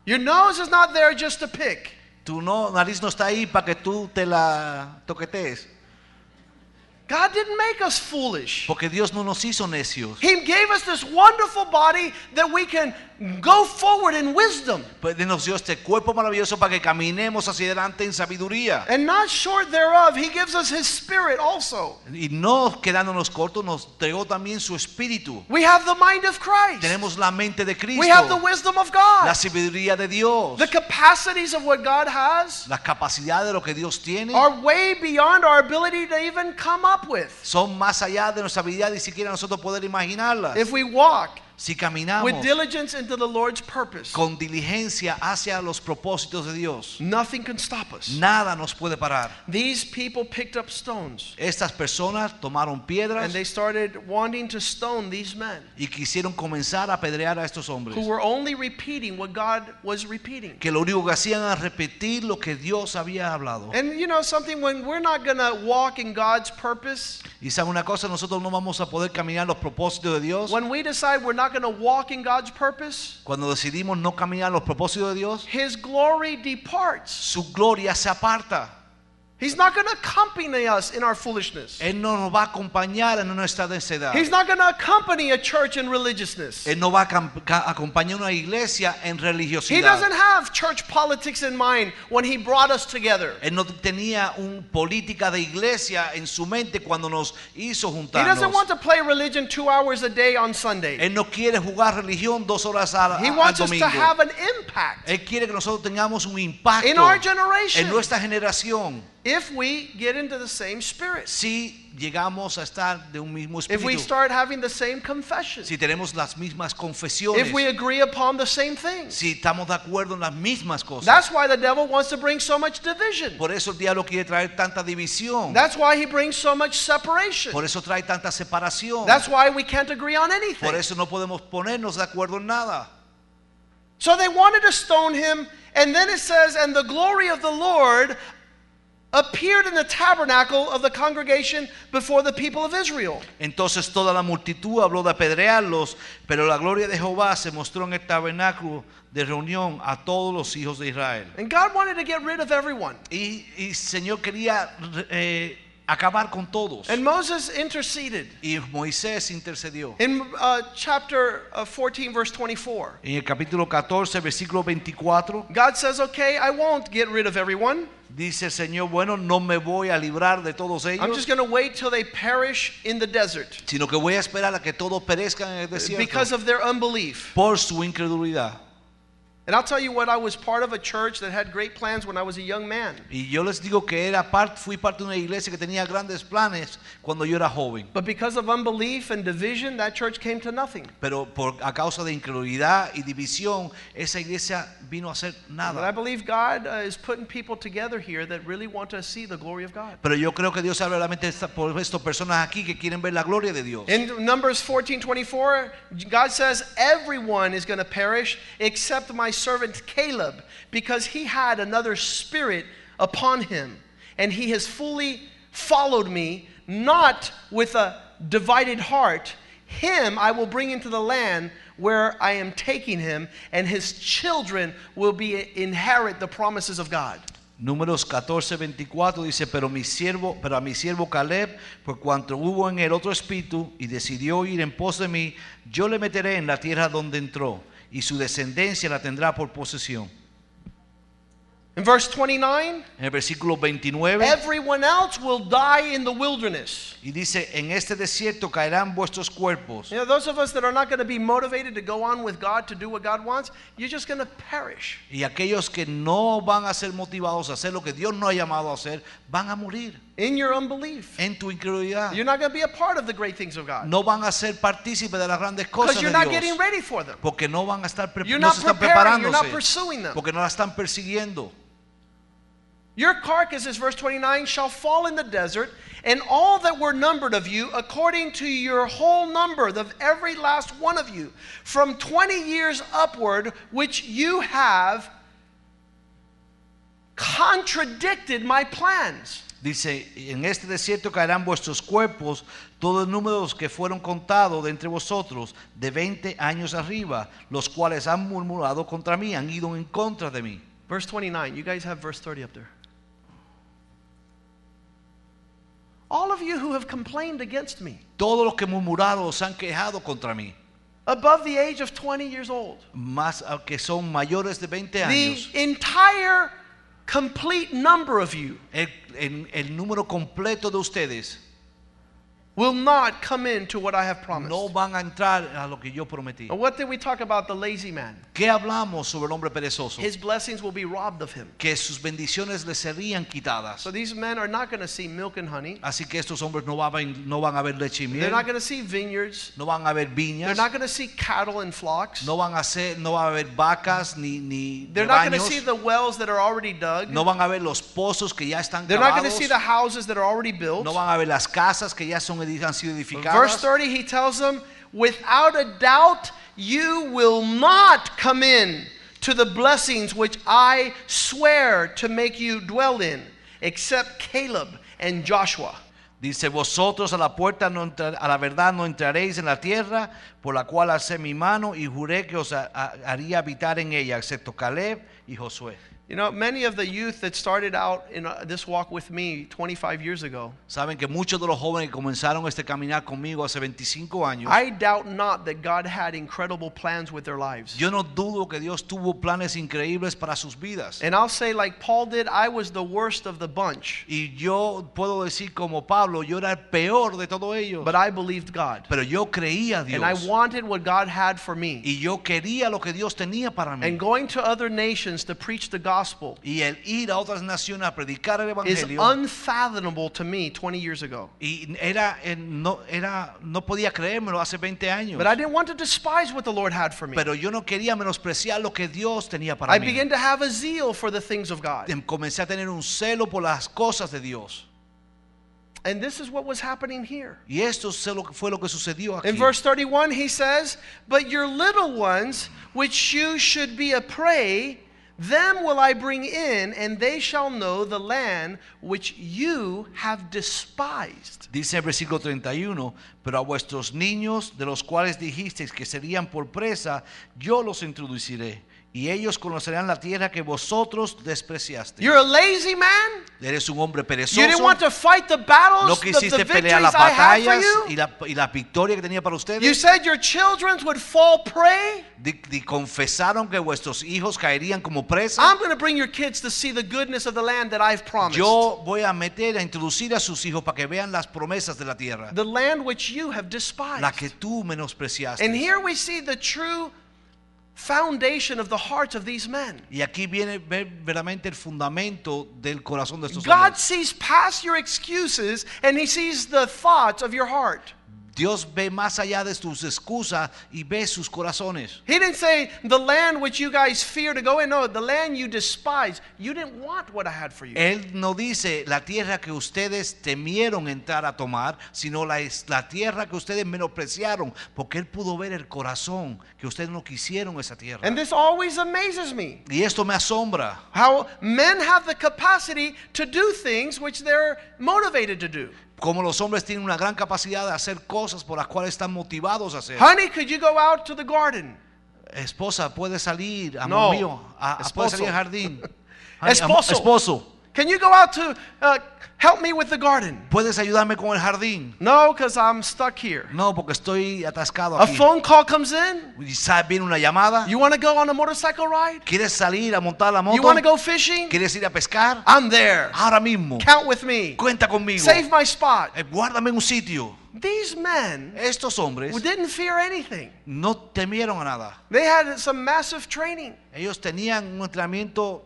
Your nose is not there just to pick. Tu no, nariz no está ahí para que tú te la toquetees. God didn't make us foolish. Porque Dios no nos hizo necios. He gave us this wonderful body that we can go forward in wisdom. Pues nos dio este cuerpo maravilloso para que caminemos hacia adelante en sabiduría. And not short thereof, He gives us His Spirit also. Y no quedándonos cortos, nos entregó también su espíritu. We have the mind of Christ. Tenemos la mente de Cristo, We have the wisdom of God. la sabiduría de Dios, The capacities of what God has la capacidad de lo que Dios tiene. are way beyond our ability to even come up with. Son más allá de nuestra habilidad ni siquiera nosotros poder imaginarlas. If we walk Si caminamos with diligence into the Lord's purpose, con diligencia hacia los propósitos de Dios, nothing can stop us. nada nos puede parar. These people picked up stones Estas personas tomaron piedras and they started wanting to stone these men y quisieron comenzar a apedrear a estos hombres. who were only repeating what God was repeating. Que lo único que hacían era repetir lo que Dios había hablado. And you know something, when we're not going to walk in God's purpose, Y saben una cosa, nosotros no vamos a poder caminar los propósitos de Dios. when we decide we're not going to walk in God's purpose, Cuando decidimos no caminar los propósitos de Dios, His glory departs. su gloria se aparta. He's not going to accompany us in our foolishness. Él no nos va a acompañar en nuestra necedad. He's not going to accompany a church in religiousness. Él no va a acompañar una iglesia en He doesn't have church politics in mind when He brought us together. Él no tenía una política de iglesia en su mente cuando nos hizo He doesn't want to play religion two hours a day on Sunday. Él no quiere jugar religión dos horas al, He al wants us to have an impact Él quiere que nosotros tengamos un impacto in our generation en nuestra generación if we get into the same spirit. si llegamos a estar de un mismo espíritu. If we start having the same confession. Si tenemos las mismas confesiones. If we agree upon the same things. Si estamos de acuerdo en las mismas cosas. That's why the devil wants to bring so much division. Por eso el diablo quiere traer tanta división. That's why he brings so much separation. Por eso trae tanta separación. That's why we can't agree on anything. Por eso no podemos ponernos de acuerdo en nada. So they wanted to stone him, and then it says, And the glory of the Lord appeared in the tabernacle of the congregation before the people of Israel. Entonces toda la multitud habló de apedrearlos, pero la gloria de Jehová se mostró en el tabernáculo de reunión a todos los hijos de Israel. And God wanted to get rid of everyone. Y y Señor quería eh, acabar con todos. And Moses interceded. Y Moisés intercedió. In uh, chapter uh, 14, verse 24, En el capítulo 14, versículo 24, God says, Okay, I won't get rid of everyone. dice Señor, bueno, no me voy a librar de todos ellos. I'm just going to wait till they perish in the desert sino que voy a esperar a que todos perezcan en el desierto because of their unbelief. por su incredulidad. And I'll tell you what, I was part of a church that had great plans when I was a young man. Y yo les digo que era parte, fui parte de una iglesia que tenía grandes planes cuando yo era joven. But because of unbelief and division, that church came to nothing. Pero por, a causa de incredulidad y división, esa iglesia vino a hacer But I believe God uh, is putting people together here that really want to see the glory of God. Pero yo creo que Dios habla realmente estas personas aquí que quieren ver la gloria de Dios. In Numbers 14 24, God says, Everyone is going to perish except my servant Caleb, because he had another spirit upon him, and he has fully followed me, not with a divided heart, him I will bring into the land where I am taking him, and his children will be inherit the promises of God. Números 14, 24 dice, pero mi siervo, pero a mi siervo Caleb, por cuanto hubo en él otro espíritu y decidió ir en pos de mí, yo le meteré en la tierra donde entró, y su descendencia la tendrá por posesión. In verse 29, En el versículo 29, everyone else will die in the wilderness. y dice, en este desierto caerán vuestros cuerpos. You know, those of us that are not going to be motivated to go on with God to do what God wants, you're just going to perish. Y aquellos que no van a ser motivados a hacer lo que Dios no ha llamado a hacer, van a morir in your unbelief. en tu incredulidad. You're not going to be a part of the great things of God No van a ser partícipes de las grandes cosas de Dios. because you're not getting ready for them. Porque no van a estar pre- You're no not se están preparing, you're not pursuing them. Porque no la están persiguiendo. Your carcasses, verse 29, shall fall in the desert, and all that were numbered of you, according to your whole number, of every last one of you, from 20 years upward, which you have contradicted my plans. Dice, en este desierto caerán vuestros cuerpos, todos los números que fueron contados de entre vosotros de 20 años arriba, los cuales han murmurado contra mí, han ido en contra de mí. Verse 29, you guys have verse 30 up there. All of you who have complained against me, Todos los que murmuraron se han quejado contra mí, above the age of 20 years old, más que son mayores de 20 the entire complete number of you. El, el- el número completo de ustedes will not come into what I have promised. no van a entrar a lo que yo prometí. What did we talk about the lazy man? ¿Qué hablamos sobre el hombre perezoso? His blessings will be robbed of him. Que sus bendiciones le serían quitadas. So these men are not going to see milk and honey. Así que estos hombres no van, no van a ver leche y miel. They're not going to see vineyards. no van a ver viñas. They're not going to see cattle and flocks. no van a ser, no va a haber vacas ni, ni They're not going to see the wells that are already dug. no van a ver los pozos que ya están They're not going to see the houses that are already built. no van a ver las casas que ya son, han sido Verse 30, he tells them, without a doubt, you will not come in to the blessings which I swear to make you dwell in, except Caleb and Joshua. Dice, vosotros a la puerta, no entra- a la verdad no entraréis en la tierra por la cual alcé mi mano y juré que os ha- ha- haría habitar en ella, excepto Caleb y Josué. You know, many of the youth that started out in uh, this walk with me 25 years ago, Saben que muchos de los jóvenes que comenzaron este caminar conmigo hace 25 años, I doubt not that God had incredible plans with their lives. yo no dudo que Dios tuvo planes increíbles para sus vidas. And I'll say, like Paul did, I was the worst of the bunch, Y yo puedo decir como Pablo, yo era el peor de todos ellos. but I believed God. Pero yo creía a Dios. And I wanted what God had for me. y yo quería lo que Dios tenía para mí. And going to other nations to preach the gospel y el ir a otras naciones a predicar el is evangelio. unfathomable to me 20 years ago. y era, eh, no, era, no podía creérmelo hace 20 años. But I didn't want to despise what the Lord had for me. Pero yo no quería menospreciar lo que Dios tenía para I mí. began to have a zeal for the things of God. Em- Comencé a tener un celo por las cosas de Dios. And this is what was happening here. Y esto sé lo que- fue lo que sucedió aquí. In verse 31, he says, But your little ones, which you should be a prey, them will I bring in, and they shall know the land which you have despised. Dice el versículo 31, pero a vuestros niños, de los cuales dijisteis que serían por presa, yo los introduciré, y ellos conocerán la tierra que vosotros despreciasteis. You're a lazy man? Eres un hombre You perezoso, didn't want to fight the battles, no quisiste pelear las batallas you? y la, y la victoria que tenía para ustedes. You said your children would fall prey? Di- di- confesaron que vuestros hijos caerían como presa. I'm going to bring your kids to see the goodness of the land that I've promised. Yo voy a meter, a introducir a sus hijos para que vean las promesas de la tierra, the land which you have despised. la que tú menospreciaste. And here we see the true foundation of the hearts of these men. Y aquí viene ver verdaderamente el fundamento del corazón de estos God hombres. sees past your excuses and he sees the thoughts of your heart. Dios ve más allá de tus excusas y ve sus corazones. He didn't say, the land which you guys fear to go in. No, the land you despise. You didn't want what I had for you. Él no dice la tierra que ustedes temieron entrar a tomar, sino la tierra que ustedes menospreciaron, porque Él pudo ver el corazón que ustedes no quisieron esa tierra. And this always amazes me. Y esto me asombra. How men have the capacity to do things which they're motivated to do. Como los hombres tienen una gran capacidad de hacer cosas por las cuales están motivados a hacer. Honey, could you go out to the garden? Esposa, puede salir, amor No. mío, a, a- puede salir al Esposo. jardín. Am- Esposo. Can you go out to uh, help me with the garden? ¿puedes ayudarme con el jardín? No, because I'm stuck here. No, porque estoy atascado A aquí. phone call comes in. Y sabe, viene una llamada. You want to go on a motorcycle ride? ¿Quieres salir a montar la You moto? want to go fishing? ¿Quieres ir a pescar? I'm there. Ahora mismo. Count with me. Cuenta conmigo. Save my spot. Eh, Guárdame en un sitio. These men Estos hombres who didn't fear anything. no temieron a nada. They had some massive training. Ellos tenían un entrenamiento.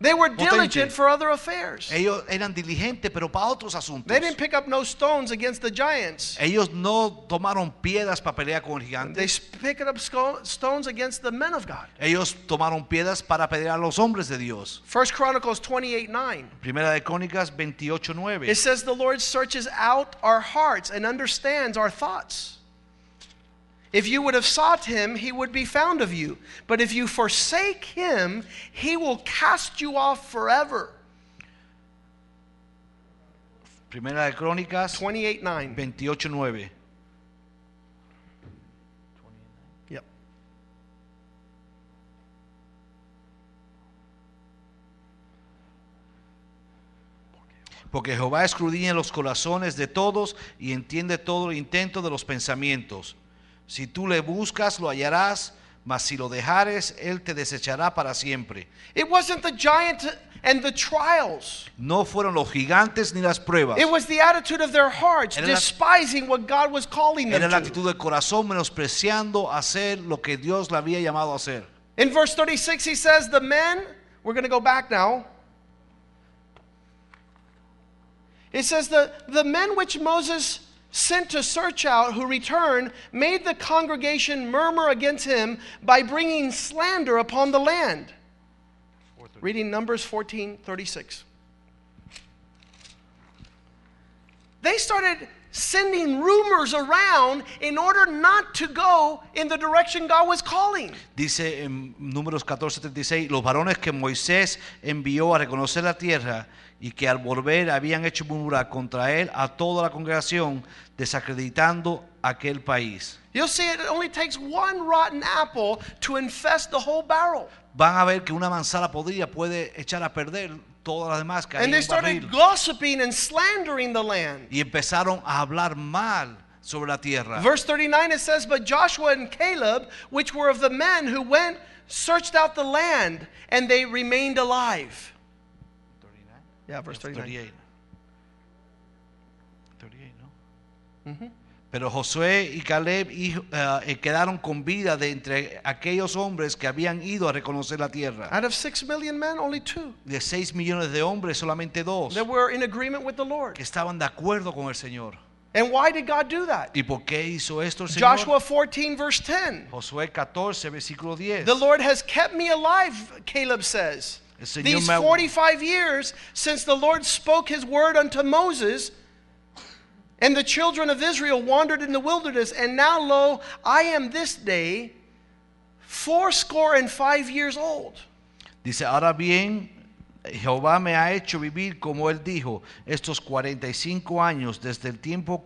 They were diligent for other affairs. Ellos eran diligentes, pero para otros asuntos. They didn't pick up no stones against the giants. Ellos no tomaron piedras para pelear con el gigante. They picked up stones against the men of God. Ellos tomaron piedras para pelear a los hombres de Dios. First Chronicles 28 9. Primera de Crónicas 28:9. It says the Lord searches out our hearts and understands our thoughts. If you would have sought him, he would be found of you. But if you forsake him, he will cast you off forever. Primera de Crónicas 28 9. 28:9. Yep. Porque Jehová escudriña los corazones de todos y entiende todo el intento de los pensamientos. Si tú le buscas, lo hallarás, mas si lo dejares, él te desechará para siempre. It wasn't the giant and the trials. No fueron los gigantes ni las pruebas. It was the attitude of their hearts, Era la- despising what God was calling Era them la to. actitud del corazón menospreciando hacer lo que Dios le había llamado a hacer. In verse 36, he says, The men, we're going to go back now. It says, the, the men which Moses sent to search out, who returned, made the congregation murmur against him by bringing slander upon the land. Reading Numbers 14 36. They started sending rumors around in order not to go in the direction God was calling. Dice en Números 14:36, los varones que Moisés envió a reconocer la tierra y que al volver habían hecho murmurar contra él a toda la congregación, desacreditando aquel país. You'll see it only takes one rotten apple to infest the whole barrel. Van a ver que una manzana podrida puede echar a perder todas las demás que hay And en they started gossiping and slandering the land. Y empezaron a hablar mal sobre la tierra. Verse 39 it says, But Joshua and Caleb, which were of the men who went, searched out the land, and they remained alive. Yeah, verse 39. 38. 38, ¿no? Pero Josué y Caleb hijo- eh, eh, quedaron con vida de entre aquellos hombres que habían ido a reconocer la tierra. Out of six million men, only two De 6 millones de hombres, solamente dos that were in agreement with the Lord. que estaban de acuerdo con el Señor. And why did God do that? ¿Y por qué hizo esto el Señor? Joshua 14, verse 10. Josué 14, versículo 10. The Lord has kept me alive, Caleb says. These 45 years since the Lord spoke his word unto Moses, and the children of Israel wandered in the wilderness, and now lo, I am this day fourscore and five years old. Dice, ahora bien, Jehová me ha hecho vivir como él dijo, estos 45 años desde el tiempo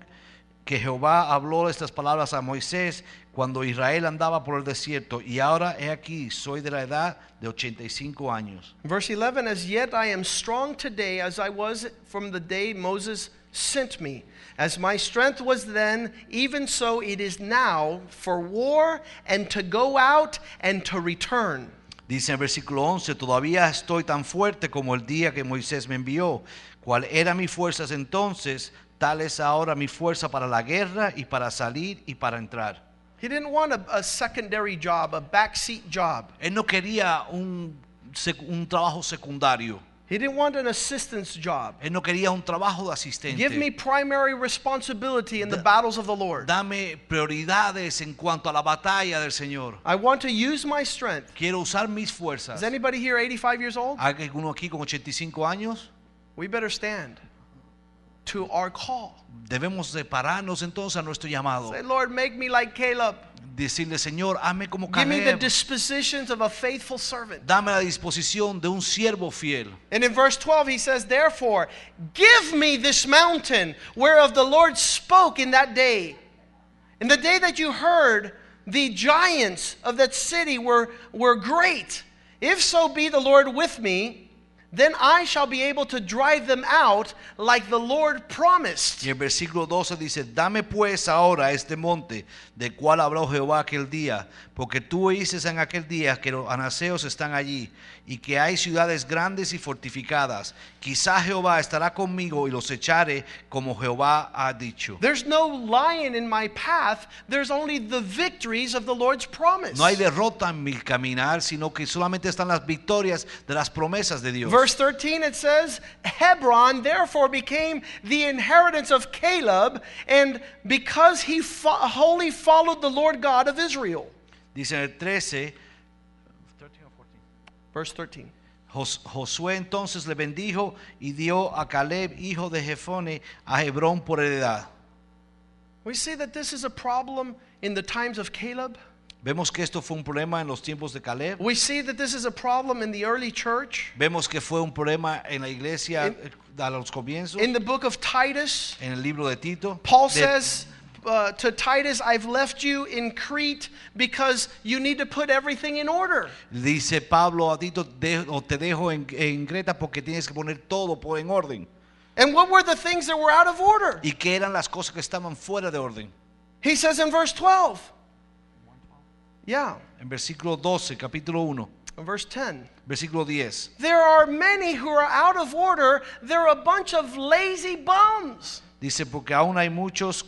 que Jehová habló estas palabras a Moisés cuando Israel andaba por el desierto, y ahora he aquí, soy de la edad de 85 años. Verse 11 As yet I am strong today as I was from the day Moses sent me. As my strength was then, even so it is now for war and to go out and to return. Dice en versículo 11, todavía estoy tan fuerte como el día que Moisés me envió, cual era mi fuerzas entonces, tal es ahora mi fuerza para la guerra y para salir y para entrar. He didn't want a, a secondary job, a backseat job. Él no quería un, un trabajo secundario. He didn't want an assistant's job. Él no quería un trabajo de asistente. Give me primary responsibility in the battles of the Lord. Dame prioridades en cuanto a la batalla del Señor. I want to use my strength. Quiero usar mis fuerzas. Is anybody here 85 years old? ¿Hay alguno aquí con 85 años? We better stand to our call. Debemos de pararnos entonces a nuestro llamado. Say, Lord, make me like Caleb. Decirle, Señor, hazme como Give me the Caleb. dispositions of a faithful servant. Dame la disposición de un siervo fiel. And in verse 12, he says, Therefore, give me this mountain whereof the Lord spoke in that day. In the day that you heard, the giants of that city were, were great. If so be the Lord with me, then I shall be able to drive them out like the Lord promised. Y el versículo 12 dice, dame pues ahora este monte, del cual habló Jehová aquel día, porque tú dices en aquel día que los anaceos están allí, y que hay ciudades grandes y fortificadas. Quizá Jehová estará conmigo y los echaré como Jehová ha dicho. There's no lion in my path, there's only the victories of the Lord's promise. No hay derrota en mi caminar, sino que solamente están las victorias de las promesas de Dios. Verse 13 it says, Hebron therefore became the inheritance of Caleb, and because he fo- wholly followed the Lord God of Israel. Dice en el 13, Verse 13. Jos- Josué entonces le bendijo y dio a Caleb, hijo de Jefone, a Hebrón por heredad. We see that this is a problem in the times of Caleb. Vemos que esto fue un problema en los tiempos de Caleb. We see that this is a problem in the early church. Vemos que fue un problema en la iglesia In- a los comienzos, In the book of Titus, en el libro de Tito. Paul De- says uh, to Titus, I've left you in Crete because you need to put everything in order. dice Pablo a Tito, "De- o te dejo en, en Creta porque tienes que poner todo por en orden. And what were the things that were out of order? ¿Y qué eran las cosas que estaban fuera de orden? He says in verse 12. Yeah, En versículo 12, capítulo 1, in verse 10. versículo 10. There are many who are out of order. They're a bunch of lazy bums. Dice, porque aún hay muchos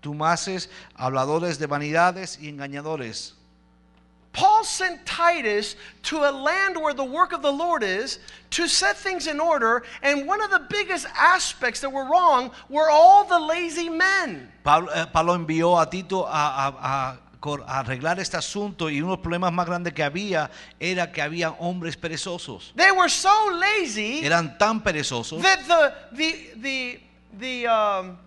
contumaces, habladores de vanidades y engañadores. Paul sent Titus to a land where the work of the Lord is to set things in order, and one of the biggest aspects that were wrong were all the lazy men. Pablo, eh, Pablo envió a Tito a arreglar este asunto y uno de los problemas más grandes que había era que había hombres perezosos. They were so lazy Eran tan perezosos that the the the the um,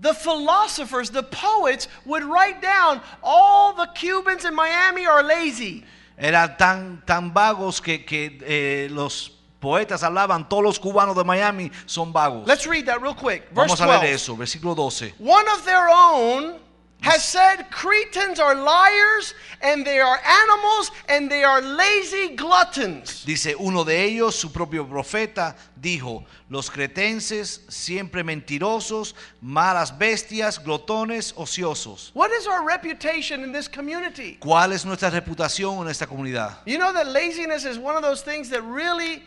the philosophers, the poets, would write down all the Cubans in Miami are lazy. eran tan, tan vagos que, que, eh, los poetas hablaban, todos los cubanos de Miami son vagos. Let's read that real quick. Verse Vamos a 12. leer eso, versículo 12. One of their own has said Cretans are liars and they are animals and they are lazy gluttons. Dice uno de ellos, su propio profeta, dijo, los cretenses siempre mentirosos, malas bestias, glotones, ociosos. What is our reputation in this community? ¿Cuál es nuestra reputación en esta comunidad? You know that laziness is one of those things that really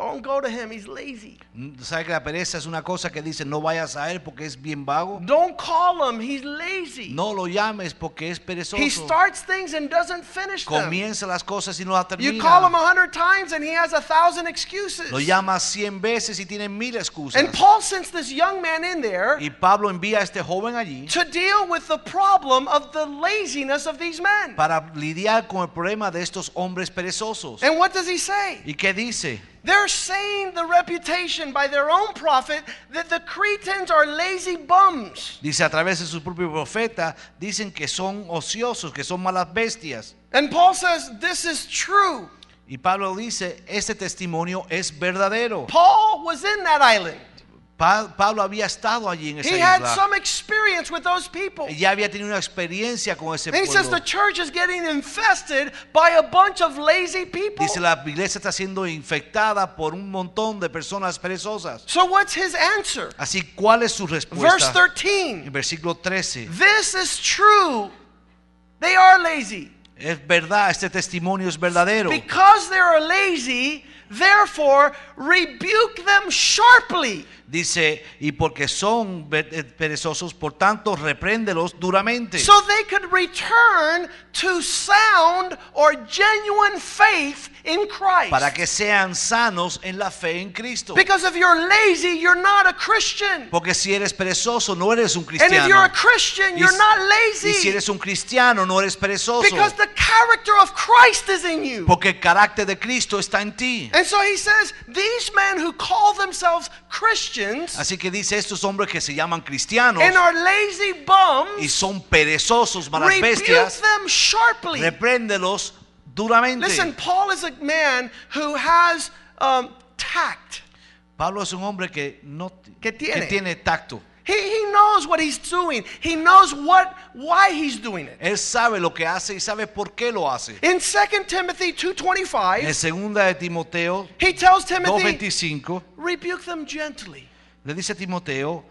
don't go to him. He's lazy. ¿Sabe que la pereza es una cosa que dice no vayas a él porque es bien vago? Don't call him. He's lazy. No lo llames porque es perezoso. He starts things and doesn't finish them. Comienza las cosas y no las termina. You call him a hundred times and he has a thousand excuses. Lo llamas cien veces y tiene mil excusas. And Paul sends this young man in there Y Pablo envía a este joven allí to deal with the problem of the laziness of these men. para lidiar con el problema de estos hombres perezosos. And what does he say? ¿Y qué dice? They're saying the reputation by their own prophet that the Cretans are lazy bums. Dice a través de su propio profeta, dicen que son ociosos, que son malas bestias. And Paul says this is true. Y Pablo dice, este testimonio es verdadero. Paul was in that island. Pa- Pablo había estado allí en esa He had some experience with those people. Ya había tenido una experiencia con ese And he says pueblo. the church is getting infested by a bunch of lazy people. Dice la iglesia está siendo infectada por un montón de personas perezosas. So what's his answer? Así, ¿cuál es su Verse respuesta? 13. En versículo 13. This is true. They are lazy. Es verdad, este testimonio es verdadero. Because they are lazy, therefore rebuke them sharply. Dice, y porque son eh, perezosos, por tanto, repréndelos duramente. So they could return to sound or genuine faith in Christ. para que sean sanos en la fe en Cristo. Because if you're lazy, you're not a Christian. Porque si eres perezoso, no eres un And if you're cristiano. a Christian, Y you're not Y si lazy. eres un cristiano, no eres perezoso. Because the character of Christ is in you. Porque el carácter de Cristo está en ti. And so he says, these men who call themselves Christians Así que dice estos hombres que se llaman cristianos and are lazy y bums, son perezosos, malas rebuke bestias, them sharply. repréndelos duramente. Listen, Paul is a man who has um, tact. Pablo es un hombre que no Que tiene. que tiene tacto. He, he knows what he's doing. He knows what why he's doing it. Él sabe lo que hace y sabe por qué lo hace. In 2 Timothy 2:25, En 2:25, segunda de Timoteo he tells Timothy, 2.25 rebuke them gently, le dice a Timoteo,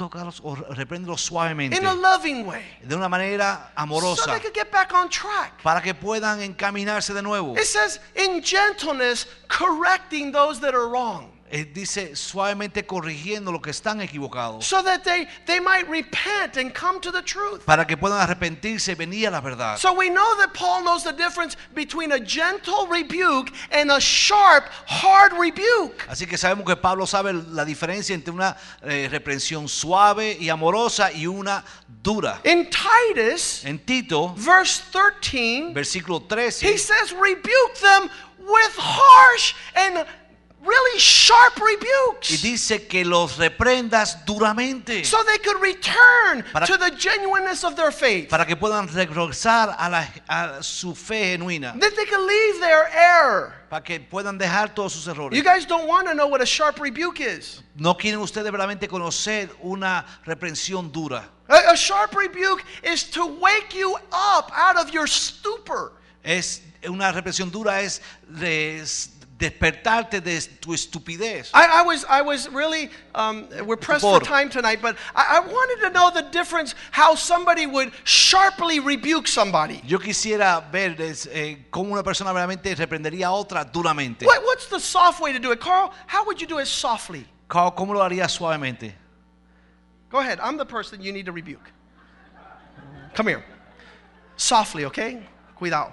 tócalos o repréndelos suavemente, in a loving way, de una manera so amorosa, they could get back on track. para que puedan encaminarse de nuevo. It says, in gentleness, correcting those that are wrong, dice suavemente corrigiendo lo que están equivocados, so that they, they might repent and come to the truth. para que puedan arrepentirse y venir a la verdad. So we know that Paul knows the difference between a gentle rebuke and a sharp, hard rebuke. Así que sabemos que Pablo sabe la diferencia entre una eh, reprensión suave y amorosa y una dura. In Titus, En Tito, verse 13, versículo he 13, says, rebuke them with harsh and really sharp y rebukes. dice que los reprendas duramente So they could return Para- to the genuineness of their faith. para que puedan regresar a, la- a su fe genuina, That they could leave their error. para que puedan dejar todos sus errores. You guys don't want to know what a sharp rebuke is. No quieren ustedes verdaderamente conocer una reprensión dura. A, a sharp rebuke is to wake you up out of your stupor. Es una reprensión dura es despertarte de tu estupidez. I, I was, I was really, um, we're pressed for time tonight, but I, I wanted to know the difference how somebody would sharply rebuke somebody. Yo quisiera ver es, eh, cómo una persona realmente reprendería a otra duramente. What, what's the soft way to do it? Carl, how would you do it softly? Carl, cómo lo haría suavemente? Go ahead. I'm the person you need to rebuke. Come here. Softly, okay? Cuidado.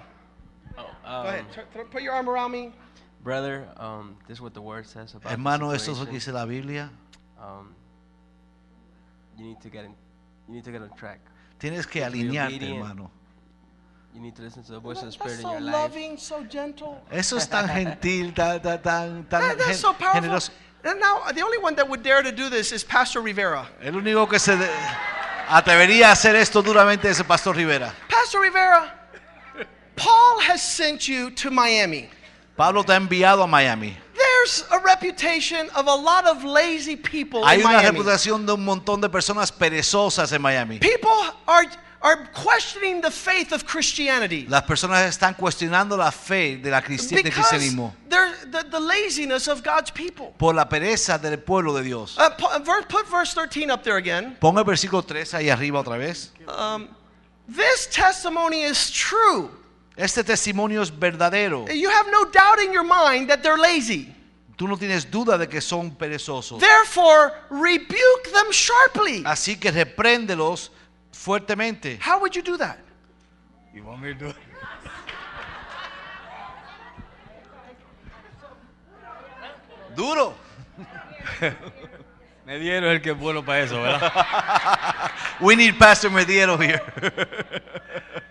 Oh, Go um, ahead. Tur- tur- Put your arm around me. Brother, um, this is what the word says about the Hermano, esto es lo que dice la Biblia. Um, you need to get in, you need to get on track. Tienes que alinearte, hermano. You need to listen to the voice of the That's Spirit in so your life. loving, so gentle. Eso es tan gentil, tan, tan, tan, tan That- that's so powerful. generoso. And now, the only one that would dare to do this is Pastor Rivera. El único que se atrevería a hacer esto duramente es el pastor Rivera. Pastor Rivera, Paul has sent you to Miami. Pablo te ha enviado a Miami. There's a reputation of a lot of lazy people Hay in una Miami. reputación de un montón de personas perezosas en Miami. People are, are questioning the faith of Christianity Las personas están cuestionando la fe de la cristi- del because cristianismo the, the laziness of God's people. por la pereza del pueblo de Dios. Uh, ver- put verse 13 up there again. Ponga el versículo 3 ahí arriba otra vez. Um, this testimony is true. Este testimonio es verdadero. You have no doubt in your mind that they're lazy. Tú no tienes duda de que son perezosos. Therefore, rebuke them sharply. Así que repréndelos fuertemente. How would you do that? Duro. Mediero es el que es bueno para eso, ¿verdad? We need Pastor Mediero here.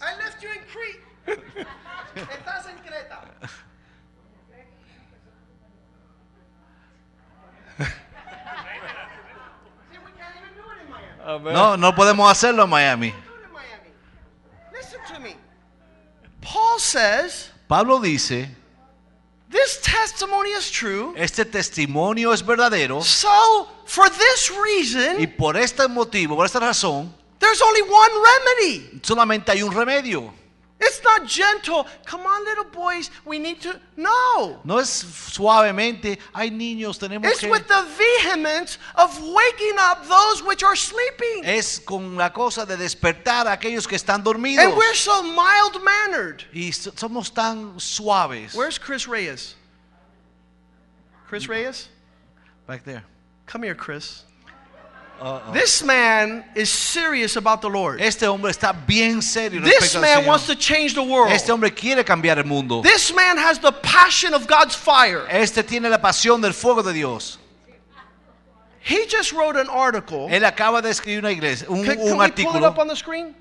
I left you in Crete. Estás en Creta. No, no podemos hacerlo en Miami. Listen to me. Paul says, Pablo dice, this testimony is true. este testimonio es verdadero So, for this y reason, por este motivo, por esta razón, there's only one remedy. solamente hay un remedio. It's not gentle. Come on, little boys, we need to. No. No es suavemente, hay niños, tenemos It's que... with the vehemence of waking up those which are sleeping. Es con la cosa de despertar a aquellos que están dormidos. And we're so mild mannered. Y so- somos tan suaves. Where's Chris Reyes? Chris Reyes? Back there. Come here, Chris. Uh-oh. This man is serious about the Lord. Este hombre está bien serio This man Señor. wants to change the world. Este hombre quiere cambiar el mundo. This man has the passion of God's fire. Este tiene la pasión del fuego de Dios. He just wrote an article. Él acaba de escribir una iglesia, un, Can, can un we pull it up on the screen?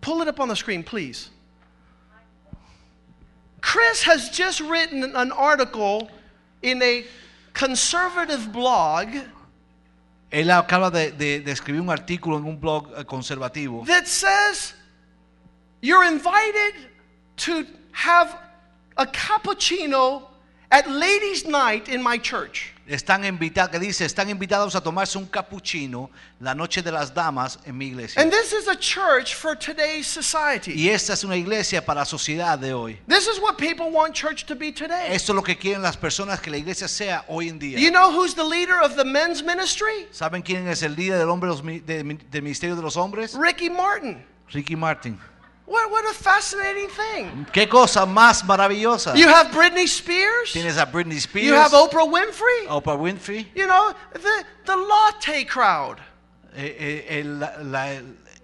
Pull it up on the screen, please. Chris has just written an article in a conservative blog Él acaba de, de- de escribir un artículo en un blog eh, conservativo that says you're invited to have a cappuccino at ladies' night in my church. Están invitados, que dice, están invitados a tomarse un cappuccino la noche de las damas en mi iglesia. And this is a church for today's society. Y esta es una iglesia para la sociedad de hoy. This is what people want church to be today. Esto es lo que quieren las personas que la iglesia sea hoy en día. You know who's the leader of the men's ministry? ¿Saben quién es el líder hombre del ministerio de los hombres? Ricky Martin. Ricky Martin. What, what a fascinating thing. Qué cosa más maravillosa. You have Britney Spears. Tienes a Britney Spears, You have Oprah Winfrey. Oprah Winfrey, You know, the, the latte crowd. eh, eh, el- la-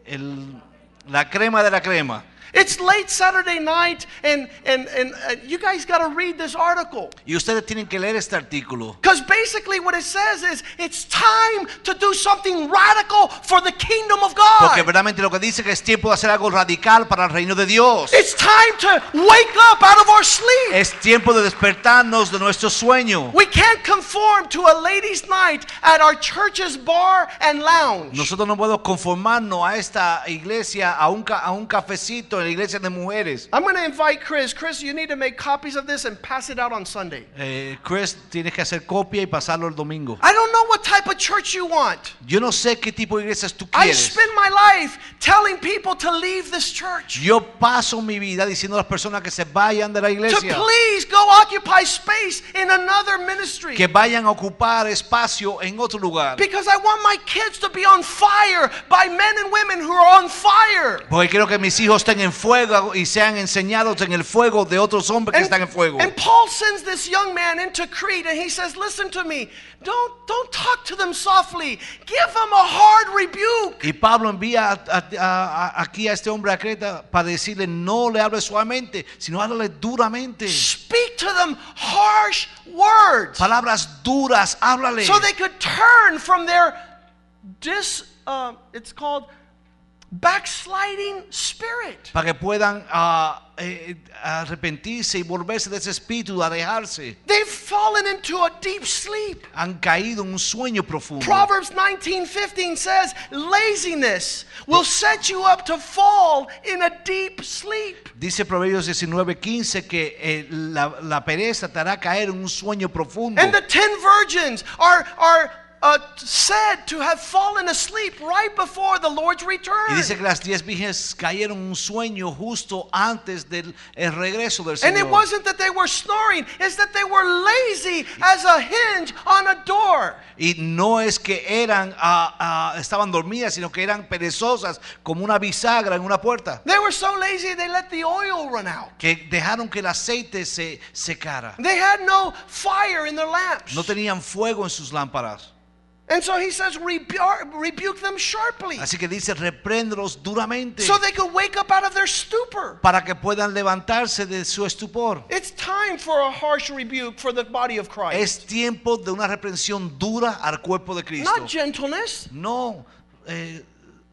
el- la crema de la crema. It's late Saturday night, and, and, and uh, you guys got to read this article. Y ustedes tienen que leer este artículo. Because basically, what it says is it's time to do something radical for the kingdom of God. Porque verdaderamente lo que dice que es tiempo de hacer algo radical para el reino de Dios. It's time to wake up out of our sleep. Es tiempo de despertarnos de nuestro sueño. We can't conform to a ladies' night at our church's bar and lounge. Nosotros no podemos conformarnos a esta iglesia, a un, a un cafecito en la iglesia de mujeres. I'm going to invite Chris. Chris, you need to make copies of this and pass it out on Sunday. Eh, Chris, tienes que hacer copia y pasarlo el domingo. I don't know what type of church you want. Yo no sé qué tipo de iglesias tú I quieres. spend my life telling people to leave this church. Yo paso mi vida diciendo a las personas que se vayan de la To iglesia, please go occupy space in another ministry. que vayan a ocupar espacio en otro lugar. Because I want my kids to be on fire by men and women who are on fire. Porque quiero que mis hijos estén en fuego y sean enseñados en el fuego de otros hombres que están en fuego. and Paul sends this young man into Crete and he says, Listen to me. Don't, don't talk to them softly. Give them a hard rebuke. Y Pablo envía a- a- a- aquí a este hombre a Creta para decirle no le hables suavemente, sino háblale duramente. Speak to them harsh words. Palabras duras, háblale. So they could turn from their dis, uh, it's called backsliding spirit. Para que puedan ah, eh, arrepentirse y volverse de ese espíritu, alejarse. They've fallen into a deep sleep. Han caído en un sueño profundo. Proverbs 19:15 says, "Laziness will set you up to fall in a deep sleep." Dice Proverbios 19:15 que eh, la, la pereza te hará caer en un sueño profundo. And the 10 virgins are are uh, said to have fallen asleep right before the Lord's return. Y dice que las diez vírgenes cayeron un sueño justo antes del el regreso del And it Señor. wasn't that they were snoring, it's that they were lazy as a hinge on a door. Y no es que eran ah, ah, estaban dormidas, sino que eran perezosas como una bisagra en una puerta. They were so lazy they let the oil run out. Que dejaron que el aceite se secara. They had no fire in their lamps. No tenían fuego en sus lámparas. And so he says, rebuke them sharply Así que dice, repréndelos duramente so they could wake up out of their stupor. para que puedan levantarse de su estupor. It's time for a harsh rebuke for the body of Christ. Es tiempo de una reprensión dura al cuerpo de Cristo. Not gentleness, No, eh,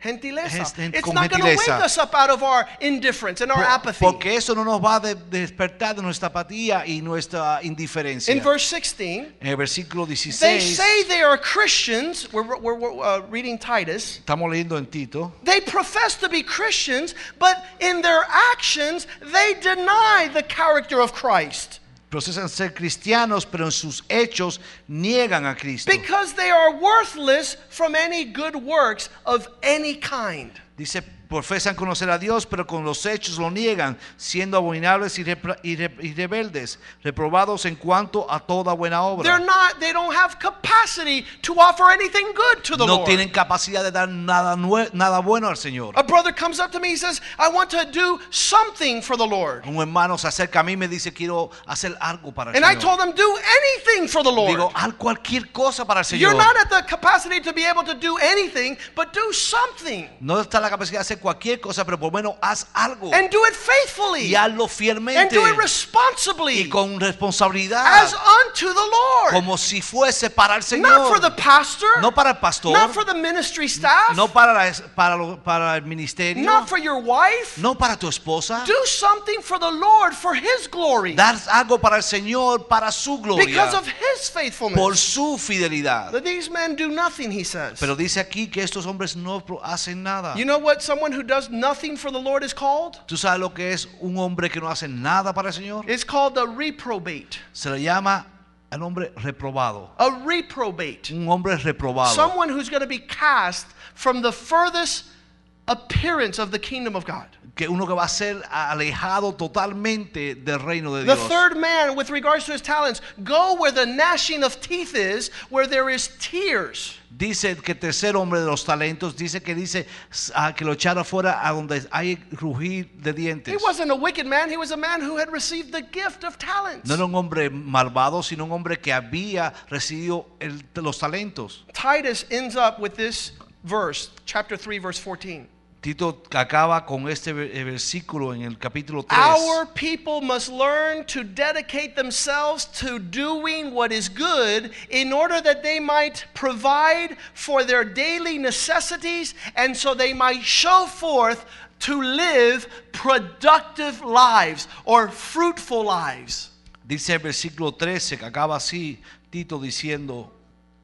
gentileza. It's con not going to wake us up out of our indifference and our por- apathy. porque eso no nos va a de- despertar de nuestra apatía y nuestra indiferencia. In verse 16, En el versículo they say they are Christians. We're, we're, we're, uh, reading Titus. estamos leyendo en Tito, They profess to be Christians, but in their actions, they deny the character of Christ procesan ser cristianos, pero en sus hechos niegan a Cristo. because they are worthless from any good works of any kind. Dice, profesan conocer a Dios, pero con los hechos lo niegan, siendo abominables y, y re- y rebeldes, reprobados en cuanto a toda buena obra. not, they don't have capacity to offer anything good to the No Lord. tienen capacidad de dar nada, nada bueno al Señor. A brother comes up to me, he says, I want to do something for the Lord. Un hermano se acerca a mí y me dice, quiero hacer algo para el And I Señor. told him, do anything for the Lord. Digo, haz cualquier cosa para el You're Señor. not at the capacity to be able to do anything, but do something. No está la capacidad de hacer cualquier cosa, pero por lo menos haz algo. And do it faithfully. Y hazlo And fielmente. do it responsibly. Y con responsabilidad. As unto the Lord. Como si fuese para el Not for Señor. the pastor. No para el pastor. Not for the ministry staff. No para, la- para, lo- para el ministerio. Not for your wife. No para tu esposa. Do something for the Lord for His glory. Dar algo para el Señor, para su gloria. Because of His faithfulness. Por su fidelidad. That these men do nothing, he says. Pero dice aquí que estos hombres no hacen nada. You know what someone who does nothing for the Lord is called? ¿Tú sabes lo que es un hombre que no hace nada para el Señor? It's called a reprobate. Se le llama al hombre reprobado. A reprobate. Un hombre reprobado. Someone who's going to be cast from the furthest appearance of the kingdom of God. Que uno que va a ser alejado totalmente del reino de The Dios. third man, with regards to his talents, go where the gnashing of teeth is, where there is tears. Dice que tercer hombre de los talentos dice que dice ah, que lo echaron fuera a donde hay rugir de He dientes. wasn't a wicked man, he was a man who had received the gift of talents. No era un hombre malvado, sino un hombre que había recibido el- los talentos. Titus ends up with this verse, chapter 3, verse 14. Tito acaba con este eh, versículo en el capítulo 3. Our people must learn to dedicate themselves to doing what is good in order that they might provide for their daily necessities and so they might show forth to live productive lives or fruitful lives. Dice el versículo 13 que acaba así, Tito diciendo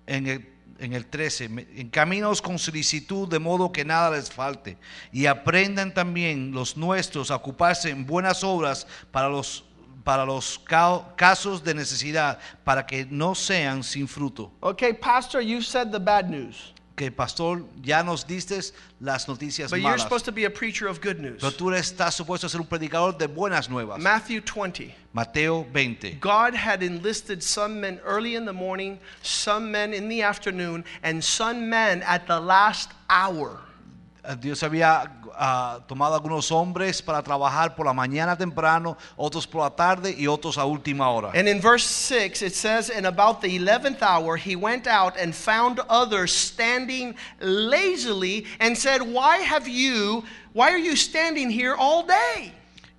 en el, en el 13, "Me- encaminos con solicitud de modo que nada les falte y aprendan también los nuestros a ocuparse en buenas obras para los, para los ca- casos de necesidad, para que no sean sin fruto. Okay, Pastor, you said the bad news, Que pastor, ya nos diste las noticias but you're malas, supposed to be a preacher of good news. pero tú estás supuesto a ser un predicador de buenas nuevas. Matthew 20. Mateo 20. God had enlisted some men early in the morning, some men in the afternoon, and some men at the last hour. Dios había ah, tomado algunos hombres para trabajar por la mañana temprano, otros por la tarde y otros a última hora. And in verse 6, it says, in about the 11th hour, he went out and found others standing lazily and said, Why have you, why are you standing here all day?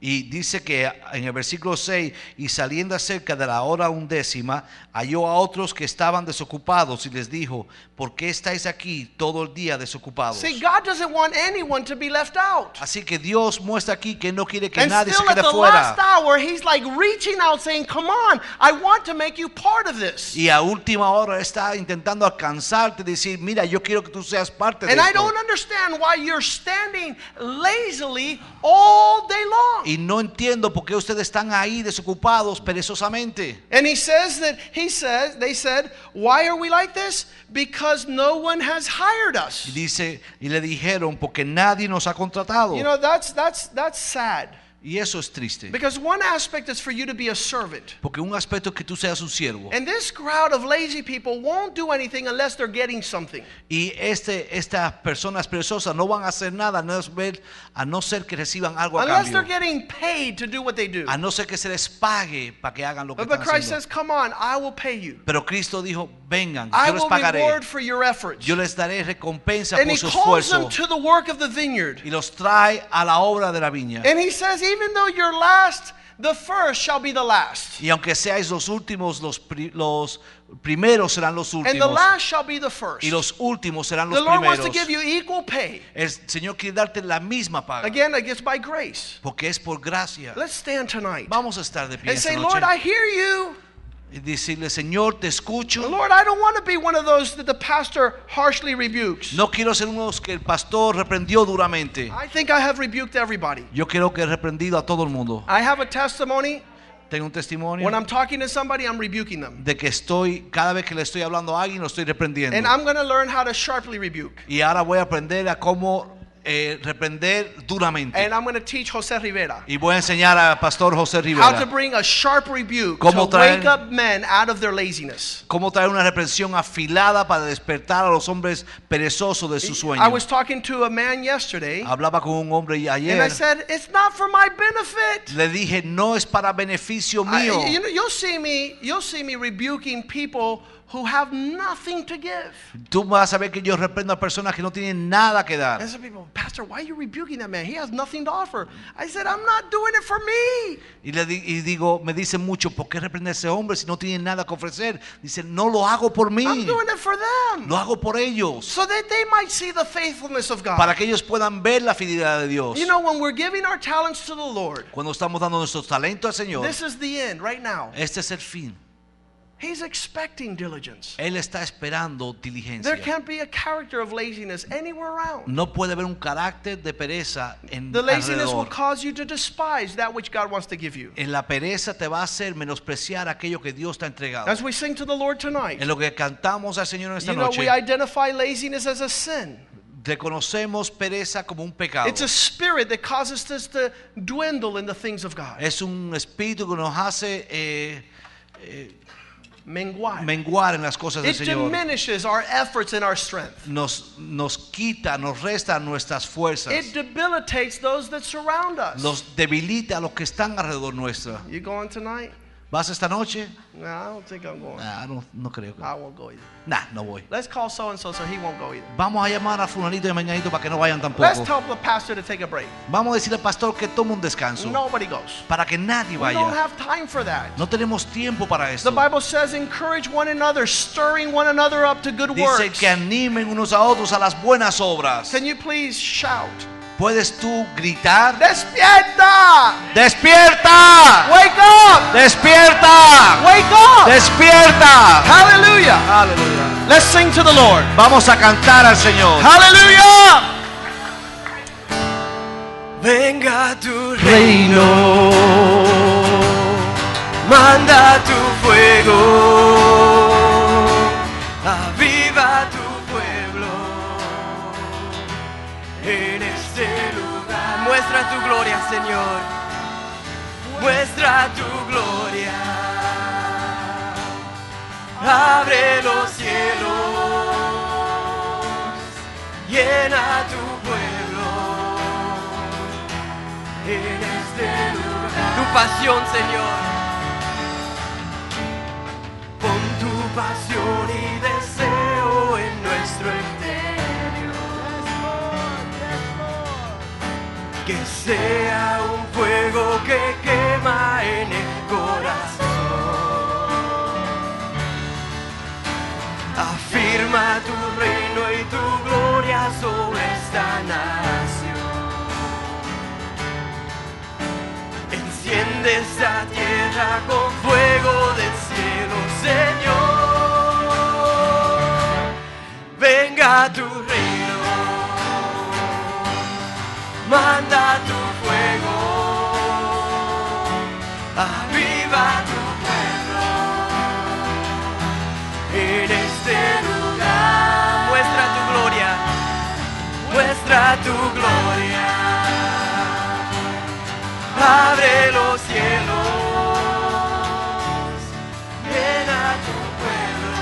Y dice que en el versículo 6, y saliendo cerca de la hora undécima, halló a otros que estaban desocupados y les dijo, ¿por qué estáis aquí todo el día desocupados? See, God doesn't want anyone to be left out. Así que Dios muestra aquí que no quiere que And nadie se quede fuera. hour, he's like reaching out saying, Come on, I want to make you part of this. Y a última hora está intentando alcanzarte, decir, mira, yo quiero que tú seas parte de And I esto. don't understand why you're standing lazily all day long. Y no entiendo por qué ustedes están ahí desocupados perezosamente. And he says that he says they said, "Why are we like this? Because no one has hired Y us." dice, y le dijeron, porque nadie nos ha contratado. You know, that's that's that's sad. Y eso es triste. Because one aspect is for you to be a servant. Porque un aspecto es que tú seas un siervo. And this crowd of lazy people won't do anything unless they're getting something. Y este, estas personas perezosas no van a hacer nada a no, ver- a no ser que reciban algo a Unless they're cambio. getting paid to do what they do. A no ser que se les pague para que hagan lo que But, but están Christ haciendo. says, "Come on, I will pay you. Pero Cristo dijo, vengan, I yo les will pagaré. reward for your efforts." Yo les daré recompensa And por he calls them to the work of the vineyard. Y los trae a la obra de la viña. And he says, even though you're last, the first shall be the last. Y aunque seáis los últimos, los, pri- los primeros serán los And the últimos. last shall be the first. Y los últimos serán The los Lord wants to primeros. give you equal pay. El Señor quiere darte la misma paga. Again, it's by grace. Porque es por gracia. Let's stand tonight Vamos a estar de pie and say, noche. Lord, I hear you. Y decirle, Señor, te escucho. Lord, I don't want to be one of those that the pastor harshly rebukes. No quiero ser uno de los que el pastor reprendió duramente. I think I have rebuked everybody. Yo creo que he reprendido a todo el mundo. I have a testimony. Tengo un testimonio When I'm talking to somebody, I'm rebuking them. de que estoy, cada vez que le estoy hablando a alguien, lo estoy reprendiendo. And I'm going to learn how to sharply rebuke. Y ahora voy a aprender a cómo eh, reprender duramente. And I'm going to teach Jose Rivera Y voy a enseñar al pastor José how to Rivera bring a sharp rebuke Cómo to traer- wake up men out of their laziness. cómo traer una reprensión afilada para despertar a los hombres perezosos de su sueño. I was talking to a man yesterday, Hablaba con un hombre and I ayer. said, It's not for my benefit. Le dije, no es para beneficio I- mío. you know, you'll see me. You'll see me rebuking people who have nothing to give. Tú vas a ver que yo reprendo a personas que no tienen nada que dar. And some people, Pastor, why are you rebuking that man? He has nothing to offer. I said, I'm not doing it for me. Y le di- y digo, me dicen mucho, ¿por qué reprende a ese hombre si no tiene nada que ofrecer? Dice, no lo hago por mí, I'm doing it for them. lo hago por ellos, So that they might see the faithfulness of God. para que ellos puedan ver la fidelidad de Dios. You know, when we're giving our talents to the Lord, Cuando estamos dando nuestros talentos al Señor, this is the end right now. este es el fin. He's expecting diligence. Él está esperando There can't be a character of laziness anywhere around. No puede haber un carácter de pereza en The laziness will cause you to despise that which God wants to give you. En la pereza te va a hacer menospreciar aquello que Dios te ha entregado. As we sing to the Lord tonight, En lo que cantamos al Señor en esta you know, noche, we identify laziness as a sin. reconocemos pereza como un pecado. It's a spirit that causes us to dwindle in the things of God. Es un espíritu que nos hace eh, Menguar. menguar en las cosas del It Señor. diminishes our efforts and our strength. Nos, nos quita, nos resta nuestras fuerzas. It debilitates those that surround us. Nos debilita a los que están alrededor nuestra. You going tonight? ¿Vas esta noche? No, I don't think I'm going. Nah, no, no creo. que- I won't go either. Nah, no voy. Let's call so and so so he won't go either. Vamos a llamar a fulanito y mañanito para que no vayan Let's tampoco. tell the pastor to take a break. Vamos a decirle al pastor que tome un descanso. Nobody goes. Para que nadie vaya. We don't have time for that. No tenemos tiempo para The esto. Bible says, encourage one another, stirring one another up to good Dice works. que animen unos a otros a las buenas obras. Can you please shout? ¿Puedes tú gritar? Despierta! ¡Despierta! Wake up! ¡Despierta! Wake up! ¡Despierta! Hallelujah! Aleluya. Let's sing to the Lord. Vamos a cantar al Señor. Hallelujah! Venga tu reino, manda tu fuego, Muestra tu gloria. Abre los cielos, llena tu pueblo en este lugar. Tu pasión, Señor. Pon tu pasión y deseo en nuestro sea un fuego que quema en el corazón. Afirma tu reino y tu gloria sobre esta nación. Enciende esta tierra con fuego del cielo, Señor. Venga tu reino, manda Abre los cielos, llena tu pueblo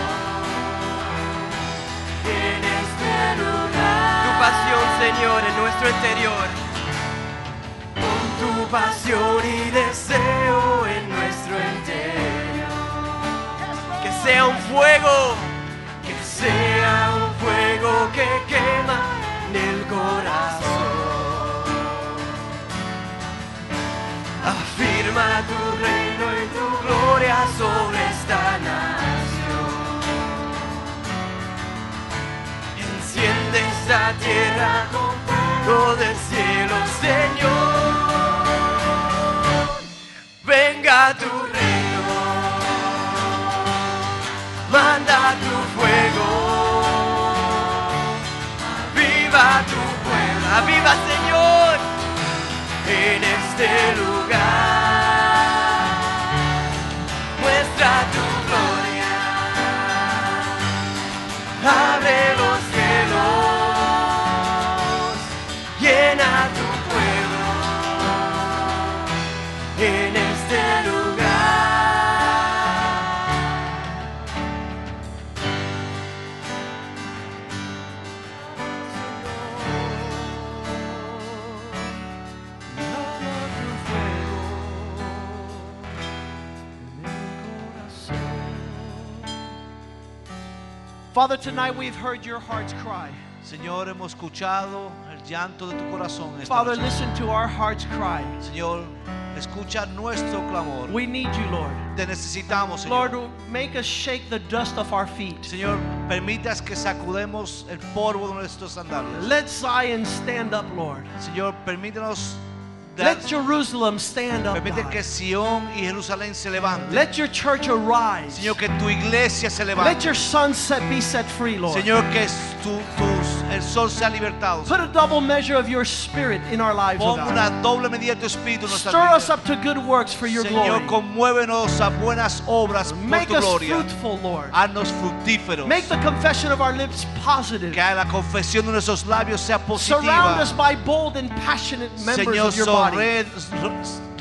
en este lugar. Tu pasión, Señor, en nuestro interior. Con tu pasión y deseo en nuestro interior. Que sea un fuego, Tu reino y tu gloria sobre esta nación. Enciende esta tierra con fuego del cielo, Señor. Venga tu reino, manda tu fuego, aviva tu pueblo, aviva Señor en este lugar. Father, tonight we've heard your heart's cry. Señor, hemos escuchado el llanto de tu corazón. esta Father, noche. listen to our heart's cry. Señor, escucha nuestro clamor. We need you, Lord. Te necesitamos, Señor. Lord, make us shake the dust off our feet. Señor, permitas que sacudemos el polvo de nuestros sandalias. Let Zion stand up, Lord. Señor, permítanos Let Jerusalem stand up. permite que Sión y Jerusalén se levanten. Let your church arise. Señor, que tu iglesia se levante. Let your sun set, be set free, Lord. Señor, que tu, tus- el sol sea libertado. Put a double measure of your spirit in our lives, Pon una doble medida de tu espíritu en nuestra Stir us up to good works for your Señor, glory. conmuévenos a buenas obras por Make tu us gloria. fruitful, Lord. Haznos fructíferos. Make the confession of our lips positive. Que la confesión de nuestros labios sea Surround us by bold and passionate members Señor, of your body.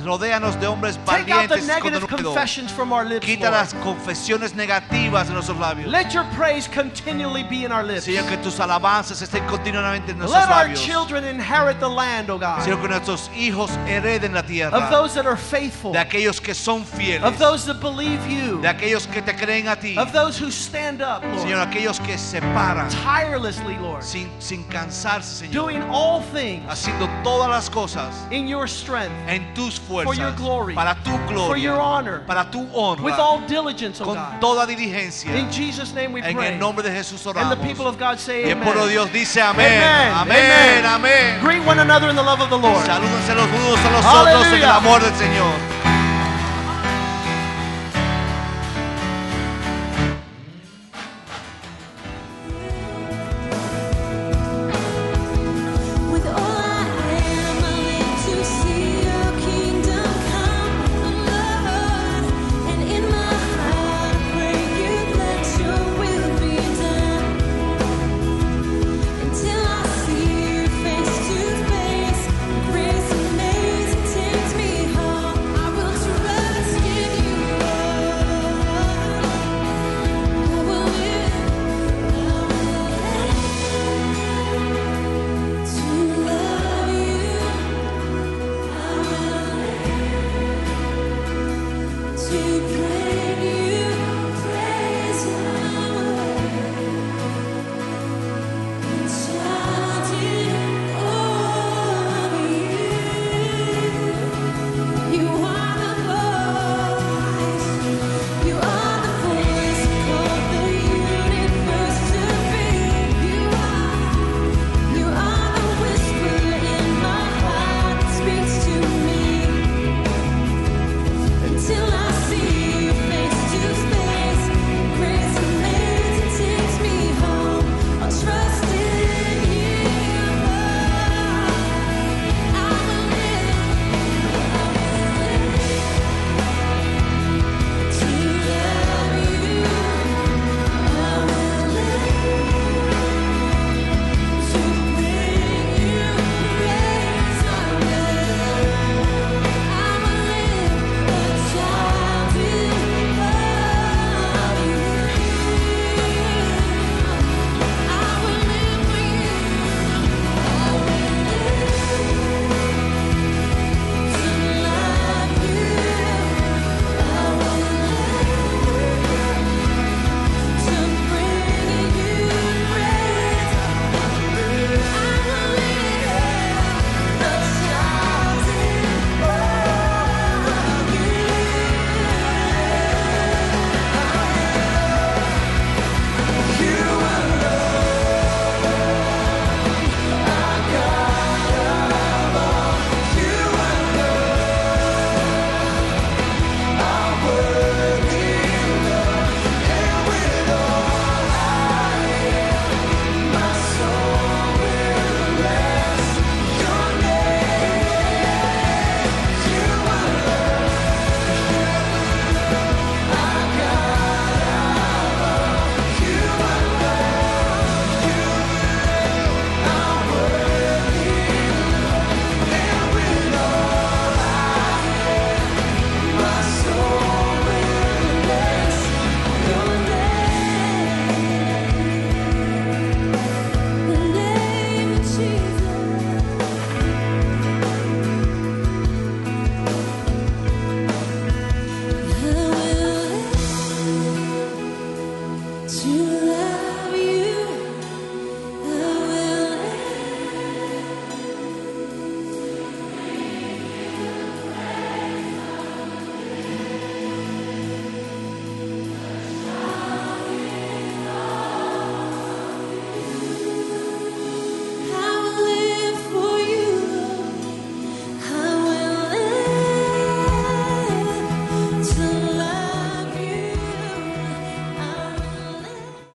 Rodéanos de hombres Take out the valientes con negative denuedo. confessions from our lips, Quita las confesiones negativas de nuestros labios. Let your praise continually be in our lips. Señor, que tus alabanzas estén continuamente en nuestros Let our labios. children inherit the land, O God, Señor, que nuestros hijos hereden la tierra. of those that are faithful, de aquellos que son fieles. of those that believe you, de aquellos que te creen a ti. of those who stand up, Señor, Lord, aquellos que se paran tirelessly, Lord, sin, sin cansarse, Señor. doing all things haciendo todas las cosas in your strength, en tus For fuerzas. your glory. Para tu gloria. for your honor, para tu honra. with all diligence, O con God. toda diligencia. In Jesus' name we en pray. el nombre de Jesús And oramos. the people of God say y el pueblo de amen. Dios dice amén. Amen. Amén. Amén. Greet one another in the love of the Lord. Salúdense los unos a los otros en el Aleluya. amor del Señor.